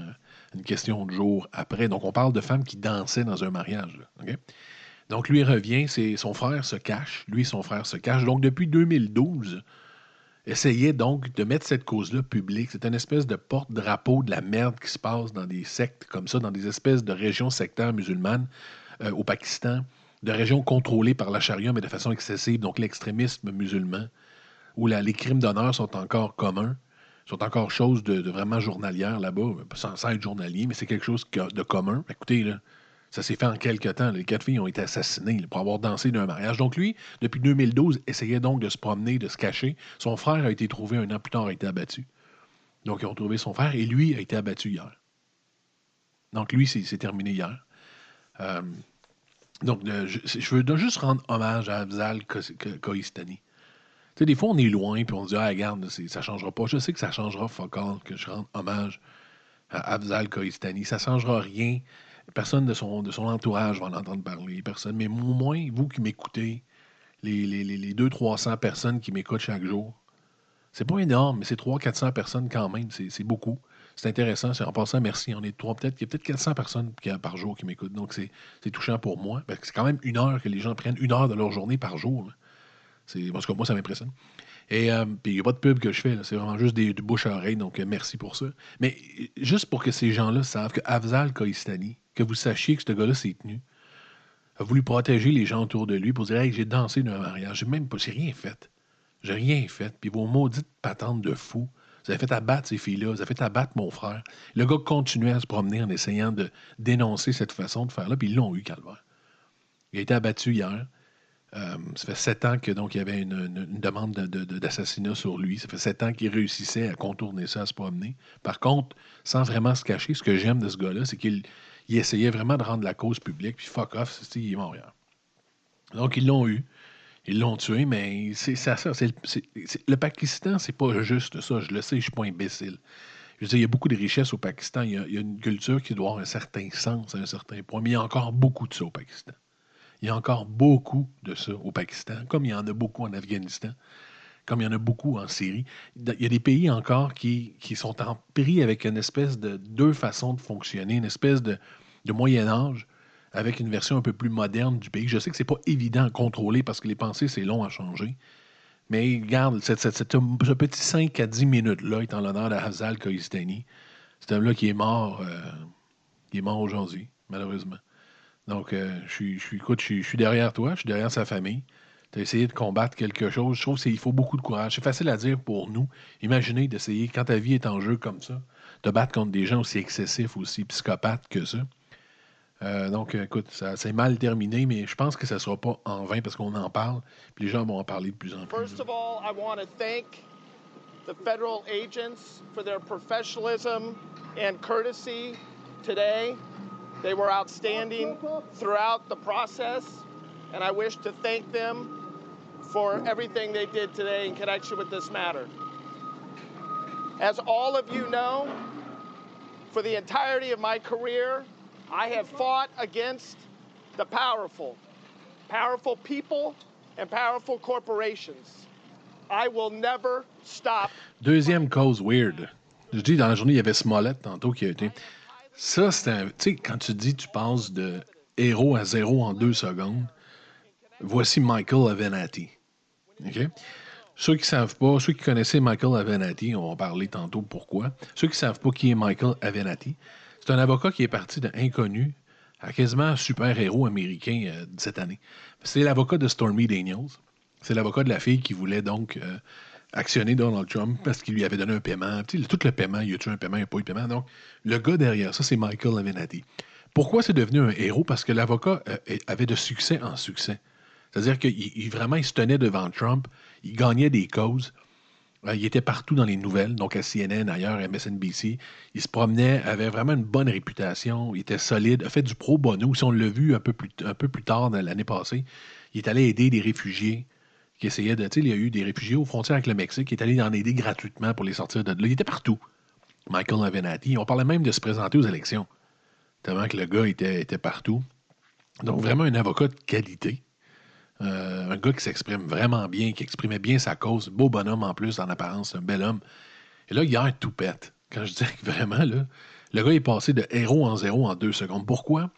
une question de jours après. Donc, on parle de femmes qui dansaient dans un mariage. Donc, lui revient, son frère se cache. Lui, son frère se cache. Donc, depuis 2012, essayait donc de mettre cette cause-là publique. C'est une espèce de porte-drapeau de la merde qui se passe dans des sectes comme ça, dans des espèces de régions sectaires musulmanes euh, au Pakistan, de régions contrôlées par la charia, mais de façon excessive, donc l'extrémisme musulman, où les crimes d'honneur sont encore communs, sont encore chose de, vraiment journalière là-bas, sans, sans, être journalier, mais c'est quelque chose de commun. Écoutez, ça s'est fait en quelques temps. Les quatre filles ont été assassinées pour avoir dansé d'un mariage. Donc lui, depuis 2012, essayait donc de se promener, de se cacher. Son frère a été trouvé un an plus tard, a été abattu. Donc ils ont trouvé son frère et lui a été abattu hier. Donc lui, c'est terminé hier. Euh, donc je, veux juste rendre hommage à Abzal Koistani. Des fois, on est loin, puis on se dit, ah, regarde, ça changera pas. Je sais que ça changera, Focal, que je rende hommage à Abzal Koistani. Ça changera rien. Personne de son, de son entourage va en entendre parler. Personne. Mais au moins, vous qui m'écoutez, les, les, les 200-300 personnes qui m'écoutent chaque jour, c'est pas énorme, mais c'est 300-400 personnes quand même. C'est beaucoup. C'est intéressant. En passant, merci. On est trois, peut-être. Il y a peut-être 400 personnes par jour qui m'écoutent. Donc, c'est touchant pour moi. C'est quand même une heure que les gens prennent une heure de leur journée par jour. Parce que moi, ça m'impressionne. Et euh, puis, il n'y a pas de pub que je fais. C'est vraiment juste des, bouche à oreille. Donc, euh, merci pour ça. Mais juste pour que ces gens-là savent que Afzal Koistani, que vous sachiez que ce gars-là s'est tenu, a voulu protéger les gens autour de lui pour dire Hey, j'ai dansé dans un mariage. J'ai même pas, j'ai rien fait. J'ai rien fait. Puis vos maudites patentes de fou, vous avez fait abattre ces filles-là, vous avez fait abattre mon frère. Le gars continuait à se promener en essayant de dénoncer cette façon de faire-là, puis ils l'ont eu, Calvaire. Il a été abattu hier. Euh, ça fait sept ans que donc il y avait une, demande d'assassinat sur lui. Ça fait sept ans qu'il réussissait à contourner ça, à se promener. Par contre, sans vraiment se cacher, ce que j'aime de ce gars-là, c'est qu'il essayait vraiment de rendre la cause publique, puis fuck off, il est hier. Donc ils l'ont eu. Ils l'ont tué, mais ça. le Pakistan, c'est pas juste ça. Je le sais, je suis pas imbécile. Je veux dire, il y a beaucoup de richesses au Pakistan. Il y, a, il y a une culture qui doit avoir un certain sens à un certain point, mais il y a encore beaucoup de ça au Pakistan. Il y a encore beaucoup de ça au Pakistan, comme il y en a beaucoup en Afghanistan, comme il y en a beaucoup en Syrie. Il y a des pays encore qui, qui sont pris avec une espèce de deux façons de fonctionner, une espèce de, de Moyen Âge avec une version un peu plus moderne du pays. Je sais que c'est pas évident à contrôler parce que les pensées, c'est long à changer. Mais regarde, cette, cette, ce petit 5 à 10 minutes-là est en l'honneur de Hazal Koistani. C'est un là qui est mort, euh, qui est mort aujourd'hui, malheureusement. Donc, euh, écoute, je, suis, derrière toi, je suis derrière sa famille. Tu as essayé de combattre quelque chose. Je trouve qu'il faut beaucoup de courage. C'est facile à dire pour nous. Imaginez d'essayer, quand ta vie est en jeu comme ça, de battre contre des gens aussi excessifs, aussi psychopathes que ça. Euh, donc, écoute, ça s'est mal terminé, mais je pense que ça ne sera pas en vain parce qu'on en parle, puis les gens vont en parler de plus en plus. The federal agents for their professionalism and. They were outstanding throughout the process, and I wish to thank them for everything they did today in connection with this matter. As all of you know, for the entirety of my career, I have fought against the powerful, powerful people and powerful corporations. I will never stop. Deuxième cause weird. Je dis, dans la journée, il y avait Smollett tantôt qui a été. Ça, c'est un. Tu sais, quand tu dis, tu passes de héros à zéro en deux secondes, voici Michael Avenatti. OK? Ceux qui ne savent pas, ceux qui connaissaient Michael Avenatti, on va parler tantôt pourquoi. Ceux qui ne savent pas qui est Michael Avenatti, c'est un avocat qui est parti d'inconnu à quasiment super-héros américain euh, cette année. C'est l'avocat de Stormy Daniels. C'est l'avocat de la fille qui voulait donc euh, actionner Donald Trump parce qu'il lui avait donné un paiement. tout le paiement, il y a-tu un paiement, il n'y a pas eu de paiement? Donc, le gars derrière ça, c'est Michael Avenatti. Pourquoi c'est devenu un héros? Parce que l'avocat euh, avait de succès en succès. C'est-à-dire qu'il vraiment, il se tenait devant Trump, il gagnait des causes, euh, il était partout dans les nouvelles, donc à CNN, ailleurs, MSNBC. Il se promenait, avait vraiment une bonne réputation, il était solide, a fait du pro bono. Si on l'a vu un peu plus, un peu plus tard l'année passée, il est allé aider des réfugiés qui essayaient de. Il y a eu des réfugiés aux frontières avec le Mexique, il est allé en aider gratuitement pour les sortir de là. Il était partout. Michael Avenatti. On parlait même de se présenter aux élections, tellement que le gars était, était partout. Donc, vraiment un avocat de qualité. Euh, un gars qui s'exprime vraiment bien, qui exprimait bien sa cause. Beau bonhomme en plus, en apparence, un bel homme. Et là, hier, tout pète. Quand je dis (laughs) vraiment, là, le gars est passé de héros en zéro en deux secondes. Pourquoi?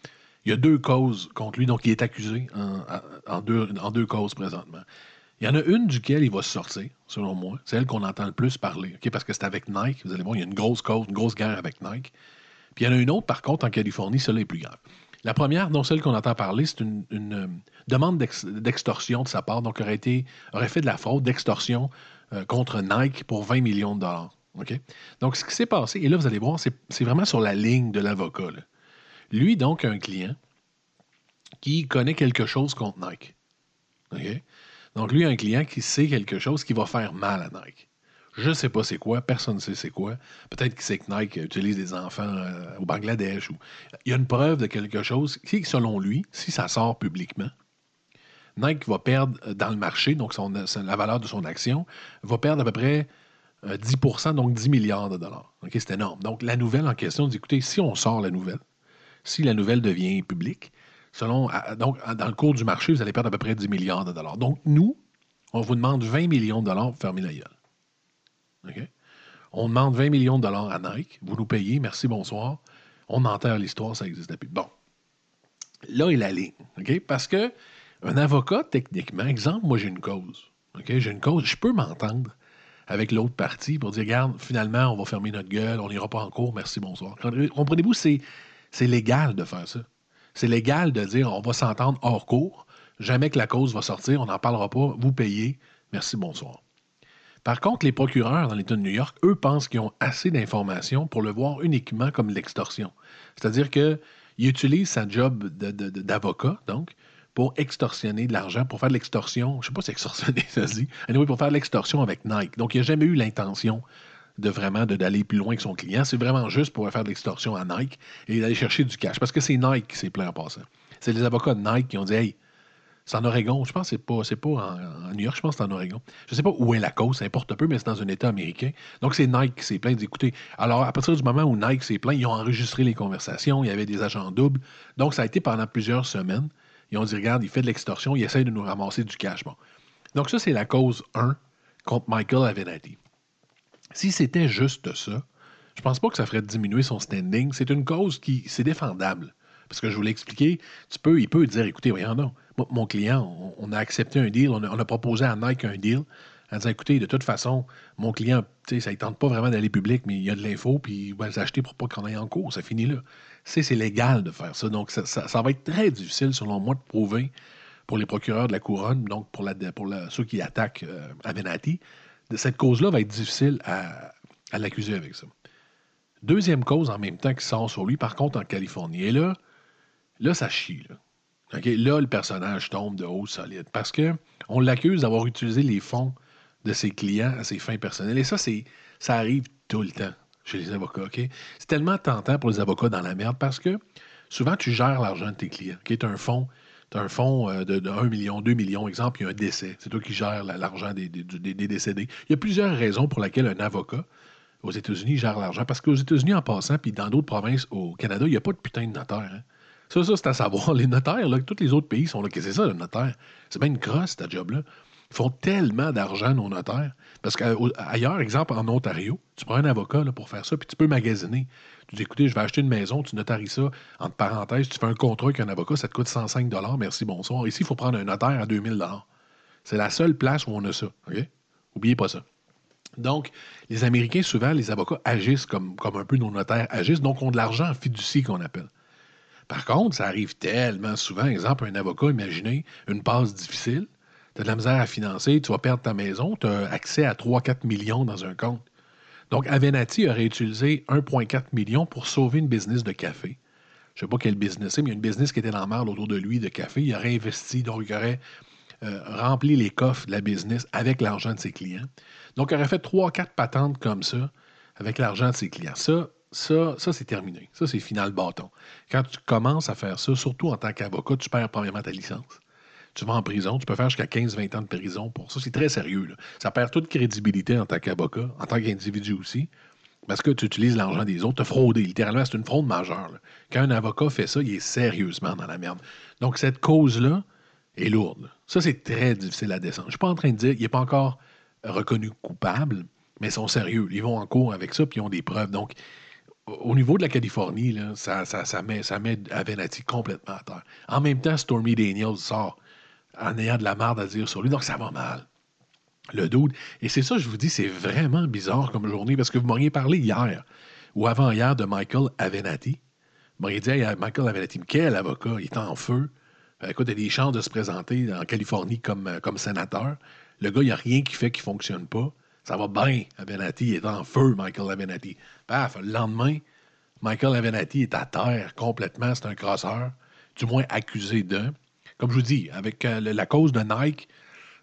Il y a deux causes contre lui, donc il est accusé en, deux, en deux causes présentement. Il y en a une duquel il va se sortir, selon moi. C'est elle qu'on entend le plus parler, parce que c'est avec Nike. Vous allez voir, il y a une grosse cause, une grosse guerre avec Nike. Puis il y en a une autre, par contre, en Californie, celle-là est plus grave. La première, non celle qu'on entend parler, c'est une, euh, demande d'extorsion de sa part, donc aurait, été, aurait fait de la fraude d'extorsion euh, contre Nike pour 20 millions de dollars. Donc, ce qui s'est passé, et là, vous allez voir, c'est vraiment sur la ligne de l'avocat. Lui, donc, un client qui connaît quelque chose contre Nike. Donc, lui, un client qui sait quelque chose qui va faire mal à Nike. Je ne sais pas c'est quoi, personne ne sait c'est quoi. Peut-être qu'il sait que Nike utilise des enfants euh, au Bangladesh. Ou... Il y a une preuve de quelque chose qui, selon lui, si ça sort publiquement, Nike va perdre euh, dans le marché, donc la valeur de son action, va perdre à peu près 10% euh, donc 10 milliards de dollars. c'est énorme. Donc, la nouvelle en question dit écoutez, si on sort la nouvelle, si la nouvelle devient publique, selon, donc, dans le cours du marché, vous allez perdre à peu près 10 milliards de dollars. Donc, nous, on vous demande 20 millions de dollars pour fermer la gueule. On demande 20 millions de dollars à Nike. Vous nous payez, merci, bonsoir. On enterre l'histoire, ça n'existe plus. Bon. Là est la ligne. Parce que un avocat, techniquement, exemple, moi j'ai une cause. J'ai une cause, je peux m'entendre avec l'autre partie pour dire, regarde, finalement, on va fermer notre gueule, on n'ira pas en cours, merci, bonsoir. Comprenez-vous, c'est, c'est légal de faire ça. C'est légal de dire, on va s'entendre hors cours, jamais que la cause va sortir, on n'en parlera pas, vous payez, merci, bonsoir. Par contre, les procureurs dans l'État de New York, eux, pensent qu'ils ont assez d'informations pour le voir uniquement comme l'extorsion. C'est-à-dire qu'ils utilisent sa job d'avocat, donc, pour extorsionner de l'argent, pour faire de l'extorsion. Je ne sais pas si extorsionner, (laughs) ça se dit. pour faire de l'extorsion avec Nike. Donc, il n'a jamais eu l'intention de vraiment d'aller plus loin que son client. C'est vraiment juste pour faire de l'extorsion à Nike et d'aller chercher du cash. Parce que c'est Nike qui s'est plein en passant. C'est les avocats de Nike qui ont dit Hey, c'est en Oregon. Je pense que c'est pas, pas en, New York, je pense que c'est en Oregon. Je sais pas où est la cause, ça importe peu, mais c'est dans un État américain. Donc, c'est Nike qui s'est plaint d'écouter. Alors, à partir du moment où Nike s'est plaint, ils ont enregistré les conversations, il y avait des agents doubles. Donc, ça a été pendant plusieurs semaines. Ils ont dit, regarde, il fait de l'extorsion, il essaie de nous ramasser du cash. Donc, ça, c'est la cause 1 contre Michael Avenatti. Si c'était juste ça, je pense pas que ça ferait diminuer son standing. C'est une cause qui c'est défendable. Parce que je vous l'ai expliqué, tu peux, il peut dire, écoutez, voyons non, mon client, on, a accepté un deal, on a, proposé à Nike un deal, en disant, écoutez, de toute façon, mon client, ça ne tente pas vraiment d'aller public, mais il y a de l'info, puis il va les acheter pour pas qu'on aille en cours, ça finit là. C'est légal de faire ça. Donc, ça, va être très difficile, selon moi, de prouver pour les procureurs de la couronne, donc pour, ceux qui attaquent euh, cette cause-là va être difficile à, l'accuser avec ça. Deuxième cause en même temps qui sort sur lui, par contre, en Californie. Et là, là, ça chie. Là. le personnage tombe de haut solide. Parce que on l'accuse d'avoir utilisé les fonds de ses clients à ses fins personnelles. Et ça, ça arrive tout le temps chez les avocats. C'est tellement tentant pour les avocats dans la merde parce que souvent, tu gères l'argent de tes clients. qui as un fonds, un fonds euh, de, 1 million, 2 millions, exemple, il y a un décès. C'est toi qui gères l'argent des, décédés. Il y a plusieurs raisons pour lesquelles un avocat aux États-Unis gère l'argent. Parce qu'aux États-Unis, en passant, puis dans d'autres provinces au Canada, il n'y a pas de putain de notaire. Hein. Ça, ça, c'est à savoir. (laughs) Les notaires, là, tous les autres pays sont là. Qu'est-ce que c'est ça, le notaire? C'est bien une crosse, ta job-là. Font tellement d'argent, nos notaires. Parce qu'ailleurs, exemple, en Ontario, tu prends un avocat là, pour faire ça, puis tu peux magasiner. Tu dis, écoutez, je vais acheter une maison, tu notaries ça, entre parenthèses, tu fais un contrat avec un avocat, ça te coûte 105 merci, bonsoir. Ici, il faut prendre un notaire à 2000 C'est la seule place où on a ça. OK? Oubliez pas ça. Donc, les Américains, souvent, les avocats agissent comme, comme un peu nos notaires agissent, donc ont de l'argent en fiducie qu'on appelle. Par contre, ça arrive tellement souvent, exemple, un avocat, imaginez une passe difficile, tu as de la misère à financer, tu vas perdre ta maison, tu as accès à 3-4 millions dans un compte. Donc, Avenatti aurait utilisé 1,4 million pour sauver une business de café. Je ne sais pas quel business c'est, mais il y a une business qui était dans la merde autour de lui de café. Il aurait investi, donc il aurait euh, rempli les coffres de la business avec l'argent de ses clients. Donc, il aurait fait trois, quatre patentes comme ça avec l'argent de ses clients. Ça, ça, ça c'est terminé. Ça, c'est final bâton. Quand tu commences à faire ça, surtout en tant qu'avocat, tu perds premièrement ta licence. Tu vas en prison, tu peux faire jusqu'à 15-20 ans de prison pour ça. C'est très sérieux. Ça perd toute crédibilité en tant qu'avocat, en tant qu'individu aussi, parce que tu utilises l'argent des autres, tu as fraudé. Littéralement, c'est une fraude majeure. Quand un avocat fait ça, il est sérieusement dans la merde. Donc, cette cause-là est lourde. Ça, c'est très difficile à descendre. Je ne suis pas en train de dire qu'il n'est pas encore reconnus coupables, mais sont sérieux. Ils vont en cours avec ça, puis ils ont des preuves. Donc, au niveau de la Californie, là, ça, ça, met, ça met Avenatti complètement à terre. En même temps, Stormy Daniels sort en ayant de la merde à dire sur lui, donc ça va mal. Le doute. Et c'est ça, je vous dis, c'est vraiment bizarre comme journée, parce que vous m'auriez parlé hier ou avant-hier de Michael Avenatti. Vous m'auriez dit, Michael Avenatti, quel avocat, il est en feu. Euh, écoute, il a des chances de se présenter en Californie comme, euh, sénateur. Le gars, il n'y a rien qui fait qu'il ne fonctionne pas. Ça va bien. Avenatti est en feu, Michael Avenatti. Paf, le lendemain, Michael Avenatti est à terre complètement. C'est un crosseur, du moins accusé d'un. Comme je vous dis, avec euh, la cause de Nike,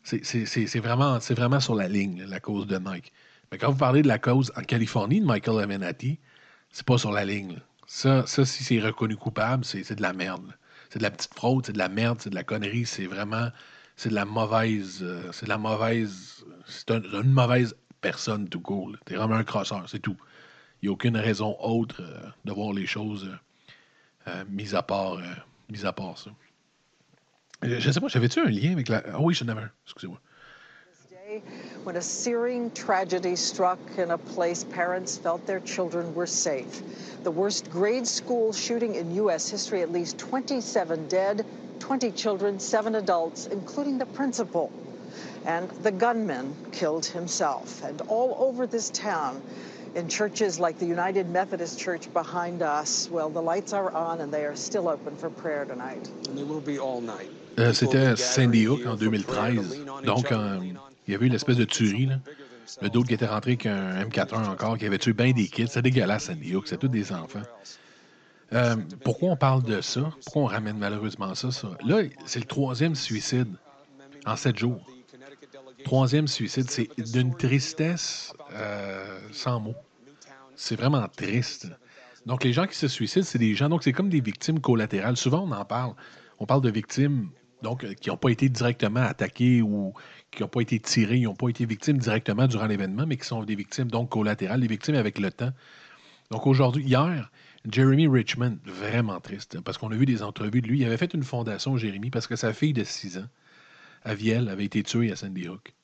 c'est vraiment, sur la ligne, la cause de Nike. Mais quand vous parlez de la cause en Californie de Michael Avenatti, c'est pas sur la ligne. Ça, si c'est reconnu coupable, c'est de la merde. C'est de la petite fraude, c'est de la merde, c'est de la connerie, c'est vraiment c'est de la mauvaise. Euh, c'est de la mauvaise. C'est une mauvaise personne tout court. T'es vraiment un crosseur, c'est tout. Il n'y a aucune raison autre euh, de voir les choses euh, mis, à part, mis à part ça. Je ne sais pas, j'avais-tu un lien avec la. Ah oui, je n'avais un. Excusez-moi. when a searing tragedy struck in a place parents felt their children were safe. The worst grade school shooting in U.S. history, at least 27 dead, 20 children, seven adults, including the principal. And the gunman killed himself. And all over this town, in churches like the United Methodist Church behind us, well, the lights are on and they are still open for prayer tonight. And they will be all night. Euh, C'était Sandy Hook en 2013. Donc, euh, il y avait eu l'espèce de tuerie. Le d'autre qui était rentré avec un M41 encore, qui avait tué bien des kids. C'est dégueulasse, Sandy Hook. C'est tous des enfants. Euh, pourquoi on parle de ça? Pourquoi on ramène malheureusement ça? ça? Là, c'est le troisième suicide en sept jours. Troisième suicide, c'est d'une tristesse sans mots. C'est vraiment triste. Donc, les gens qui se suicident, c'est des gens, donc c'est comme des victimes collatérales. Souvent, on en parle. On parle de victimes donc, qui n'ont pas été directement attaquées ou qui n'ont pas été tirées, ils n'ont pas été victimes directement durant l'événement, mais qui sont des victimes donc collatérales, des victimes avec le temps. Donc aujourd'hui, hier, Jeremy Richmond, vraiment triste, parce qu'on a vu des entrevues de lui. Il avait fait une fondation, Jeremy, parce que sa fille de 6 ans, Aviel, avait été tuée à Sandy Hook.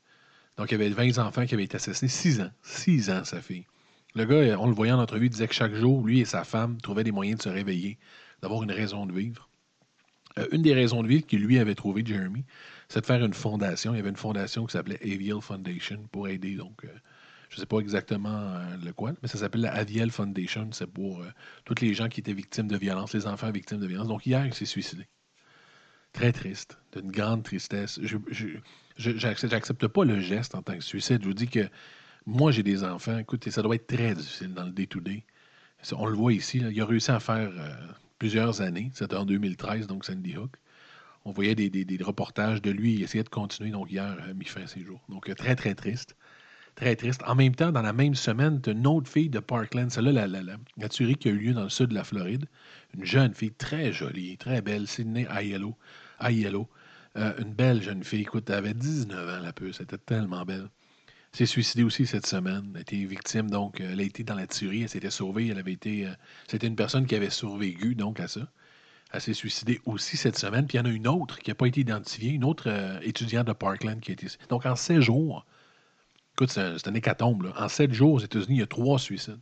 Donc, il y avait 20 enfants qui avaient été assassinés. 6 ans. 6 ans, sa fille. Le gars, on le voyait en entrevue, disait que chaque jour, lui et sa femme trouvaient des moyens de se réveiller, d'avoir une raison de vivre. Euh, une des raisons de vivre qu'il lui avait trouvé, Jeremy, c'est de faire une fondation. Il y avait une fondation qui s'appelait Aviel Foundation pour aider. Donc, euh, je ne sais pas exactement euh, le quoi, mais ça s'appelle la Aviel Foundation. C'est pour tous les gens qui étaient victimes de violence, les enfants victimes de violence. Donc, hier, il s'est suicidé. Très triste, d'une grande tristesse. Je n'accepte pas le geste en tant que suicide. Je vous dis que moi, j'ai des enfants. Écoutez, ça doit être très difficile dans le day-to-day. On le voit ici. il a réussi à faire plusieurs années. C'était en 2013, donc Sandy Hook. On voyait des, reportages de lui. Il essayait de continuer. Donc, hier, a mis fin à ses jours. Donc, euh, très, très triste. Très triste. En même temps, dans la même semaine, une autre fille de Parkland. Celle-là, la, la, tuerie qui a eu lieu dans le sud de la Floride. Une jeune fille très jolie, très belle, Sydney Aiello. Aiello. Euh, une belle jeune fille. Écoute, elle avait 19 ans, la peu. C'était tellement belle. S'est suicidée aussi cette semaine. Elle a été victime, donc, euh, elle a été dans la tuerie. Elle s'était sauvée. Elle avait été. Euh, c'était une personne qui avait survécu, donc, à ça. Elle s'est suicidée aussi cette semaine. Puis il y en a une autre qui n'a pas été identifiée, une autre étudiante de Parkland qui a été. Donc, en sept jours, écoute, c'est un, hécatombe. Là. En sept jours aux États-Unis, il y a trois suicides.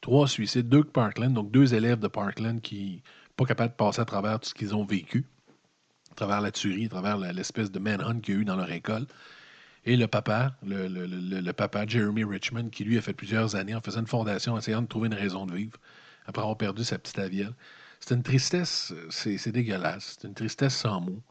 Trois suicides, deux de Parkland, donc deux élèves de Parkland qui pas capables de passer à travers tout ce qu'ils ont vécu à travers la tuerie, à travers l'espèce de manhunt qu'il y a eu dans leur école. Et le papa, le, papa Jeremy Richmond, qui lui a fait plusieurs années en faisant une fondation, essayant de trouver une raison de vivre, après avoir perdu sa petite avielle. C'est une tristesse, c'est dégueulasse. C'est une tristesse sans mots.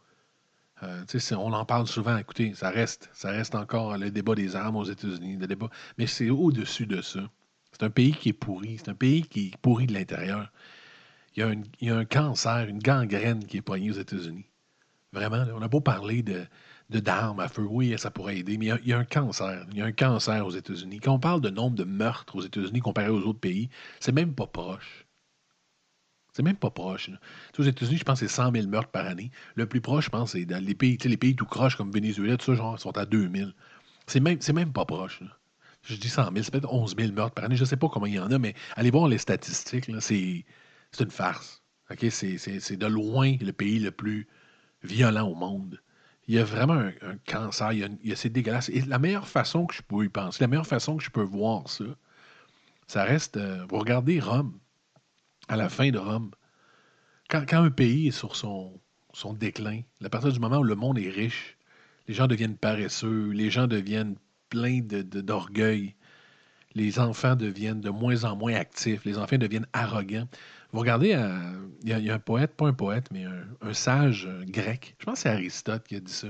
Euh, on en parle souvent. Écoutez, ça reste, ça reste encore le débat des armes aux États-Unis, le débat. Mais c'est au-dessus de ça. C'est un pays qui est pourri. C'est un pays qui est pourri de l'intérieur. Il, il, y a un cancer, une gangrène qui est poignée aux États-Unis. Vraiment, on a beau parler de, d'armes à feu, oui, ça pourrait aider, mais il y, a, un cancer. Il y a un cancer aux États-Unis. Quand on parle de nombre de meurtres aux États-Unis comparé aux autres pays, c'est même pas proche. C'est même pas proche. Aux États-Unis, je pense que c'est 100 000 meurtres par année. Le plus proche, je pense, c'est dans les pays, les pays tout croches comme Venezuela, tout ça, genre, sont à 2 000. C'est même, même pas proche. Je dis 100 000, c'est peut-être 11 000 meurtres par année. Je ne sais pas comment il y en a, mais allez voir les statistiques. C'est une farce. C'est de loin le pays le plus violent au monde. Il y a vraiment un, cancer, il y a, c'est dégueulasse. Et la meilleure façon que je peux y penser, la meilleure façon que je peux voir ça, ça reste, euh, vous regardez Rome, à la fin de Rome, quand, un pays est sur son, son déclin, à partir du moment où le monde est riche, les gens deviennent paresseux, les gens deviennent pleins d'orgueil, les enfants deviennent de moins en moins actifs, les enfants deviennent arrogants. Vous regardez, euh, il y, a un poète, pas un poète, mais un, sage euh, grec. Je pense que c'est Aristote qui a dit ça.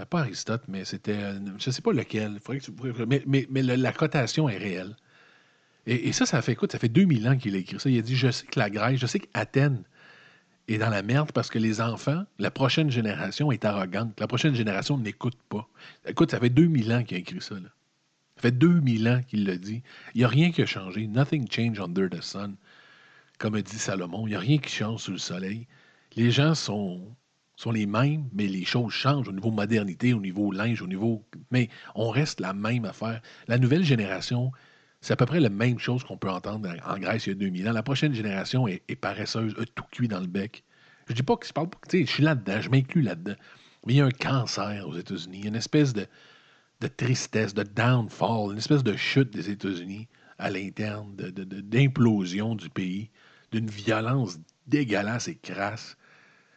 Euh, pas Aristote, mais c'était. je ne sais pas lequel. mais, mais, la cotation est réelle. Et, ça, ça fait, écoute, ça fait 2000 ans qu'il a écrit ça. Il a dit Je sais que la Grèce, je sais qu'Athènes est dans la merde parce que les enfants, la prochaine génération est arrogante. La prochaine génération n'écoute pas. Écoute, ça fait 2000 ans qu'il a écrit ça. Ça fait 2000 ans qu'il l'a dit. Il n'y a rien qui a changé. Nothing changed under the sun comme a dit Salomon, il n'y a rien qui change sous le soleil. Les gens sont, les mêmes, mais les choses changent au niveau modernité, au niveau linge, au niveau. Mais on reste la même affaire. La nouvelle génération, c'est à peu près la même chose qu'on peut entendre en Grèce il y a 2000 ans. La prochaine génération est, paresseuse, a tout cuit dans le bec. Je dis pas que je parle pas, je suis là-dedans, je m'inclus là-dedans. Mais il y a un cancer aux États-Unis, une espèce de, de tristesse, de downfall, une espèce de chute des États-Unis à l'interne, d'implosion du pays d'une violence dégueulasse et crasse.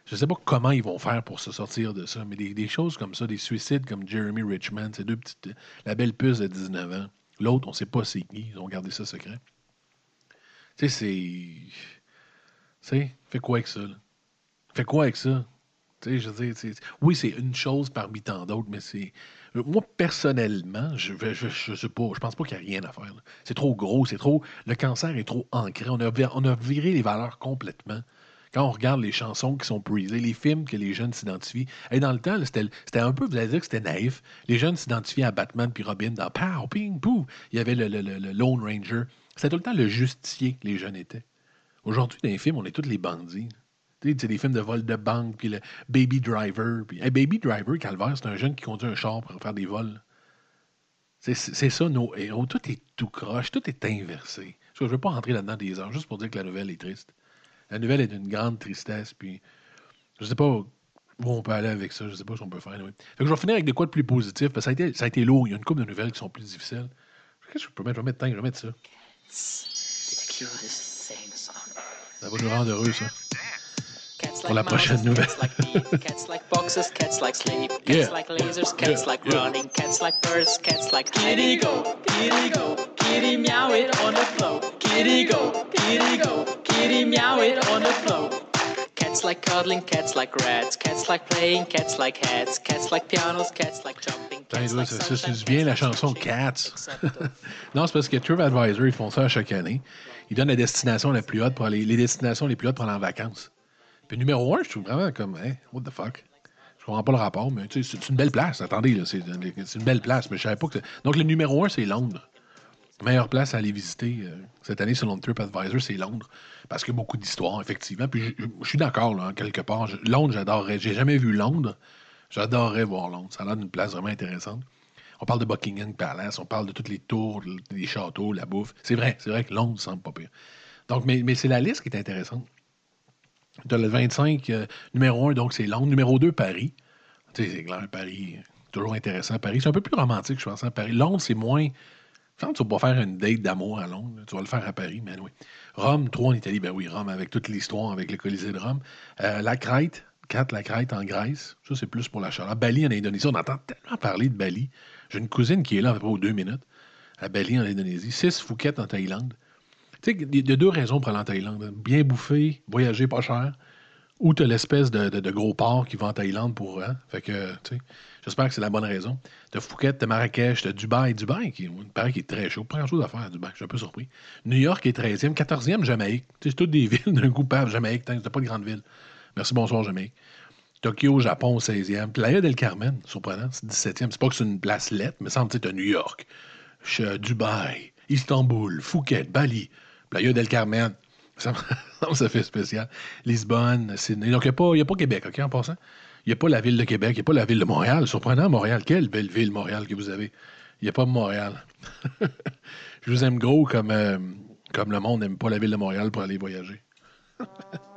Je ne sais pas comment ils vont faire pour se sortir de ça, mais des, choses comme ça, des suicides comme Jeremy Richmond, ces deux petites. La belle puce de 19 ans. L'autre, on ne sait pas c'est qui. Ils ont gardé ça secret. Tu sais, c'est. Tu sais, fais quoi avec ça? Là? Fais quoi avec ça? Tu sais, je veux oui, c'est une chose parmi tant d'autres, mais c'est. Moi, personnellement, je ne sais pas, je pense pas qu'il y a rien à faire. C'est trop gros, c'est trop. Le cancer est trop ancré. On a, viré les valeurs complètement. Quand on regarde les chansons qui sont brisées, les films que les jeunes s'identifient. Et dans le temps, c'était un peu, vous allez dire c'était naïf. Les jeunes s'identifiaient à Batman puis Robin dans Pow, Ping, Pouf. Il y avait le, le, Lone Ranger. C'était tout le temps le justicier que les jeunes étaient. Aujourd'hui, dans les films, on est tous les bandits. Sais, des films de vol de banque, puis le Baby Driver. Puis, Baby Driver, Calvaire, c'est un jeune qui conduit un char pour faire des vols. C'est ça, nos héros. Tout est tout croche, tout est inversé. Je ne veux pas rentrer là-dedans des heures, juste pour dire que la nouvelle est triste. La nouvelle est d'une grande tristesse, puis je sais pas, où on peut aller avec ça. Je sais pas si on peut faire. oui. Fait que je vais finir avec des quoi de plus positif. Parce que ça a été, ça a été lourd. Il y a une couple de nouvelles qui sont plus difficiles. Qu'est-ce que je peux mettre? Je vais mettre, je vais mettre ça. Ça va nous rendre heureux, ça. Cats Pour la like prochaine nouvelle. Cats like beef, cats like boxes, cats like sleep, cats Yeah. like lasers, cats Yeah, like yeah. running, cats like birds, cats like kitty go, kitty go, kitty meow it on the floor. Kitty go, kitty go, kitty meow it on the floor. Cats like cuddling, cats like rats, cats like playing, cats like hats, cats like pianos, cats like jumping, cats like ça, ça, c'est bien la chanson Cats. non, c'est parce que TripAdvisor, ils font ça à chaque année. Ils donnent la destination la plus haute pour aller, les destinations les plus hautes pour aller en vacances. Puis numéro un, je trouve vraiment comme, hey, what the fuck? Je comprends pas le rapport, mais c'est une belle place. Attendez, là, c'est une belle place, mais je savais pas que. Donc, le numéro un, c'est Londres. Meilleure place à aller visiter euh, cette année selon TripAdvisor, c'est Londres. Parce qu'il y a beaucoup d'histoires, effectivement. Puis je, suis d'accord, là, en quelque part. Londres, j'adorerais. J'ai jamais vu Londres. J'adorerais voir Londres. Ça a l'air d'une place vraiment intéressante. On parle de Buckingham Palace, on parle de toutes les tours, les châteaux, la bouffe. C'est vrai, c'est vrai que Londres semble pas pire. Donc, mais c'est la liste qui est intéressante. Tu le 25, euh, numéro 1, donc c'est Londres. Numéro 2, Paris. Tu sais, c'est clair, Paris, toujours intéressant. Paris, c'est un peu plus romantique, je pense, à Paris. Londres, c'est moins. Je tu vas pas faire une date d'amour à Londres. Tu vas le faire à Paris, mais oui. Rome, 3 en Italie, ben oui, Rome, avec toute l'histoire, avec le Colisée de Rome. Euh, la Crète, 4, la Crète en Grèce. Ça, c'est plus pour la chaleur. Bali en Indonésie, on entend tellement parler de Bali. J'ai une cousine qui est là à peu près aux deux minutes, à Bali en Indonésie. 6, Phuket en Thaïlande. Il y a deux raisons pour aller en Thaïlande. Bien bouffer, voyager pas cher, ou tu as l'espèce de, gros port qui va en Thaïlande pour. hein. Fait que, j'espère que c'est la bonne raison. Tu as Phuket, tu Marrakech, tu Dubaï. Dubaï, qui, paraît qu'il est très chaud. Pas grand-chose à faire à Dubaï, je suis un peu surpris. New York est 13e, 14e, Jamaïque. C'est toutes des (laughs) villes d'un coup, paf, Jamaïque, t'as pas de grande ville. Merci, bonsoir, Jamaïque. Tokyo, Japon, 16e. Playa del Carmen, surprenant, c'est 17e. C'est pas que c'est une place lettre, mais semble tu sais, New York, Dubaï, Istanbul, Phuket, Bali, Playa del Carmen. (laughs) Ça, fait spécial. Lisbonne, Sydney. Donc, il n'y a, pas Québec, OK, en passant? Il n'y a pas la ville de Québec, il n'y a pas la ville de Montréal. Surprenant, Montréal. Quelle belle ville, Montréal, que vous avez. Il n'y a pas Montréal. (laughs) Je vous aime gros comme, euh, comme le monde n'aime pas la ville de Montréal pour aller voyager. (laughs)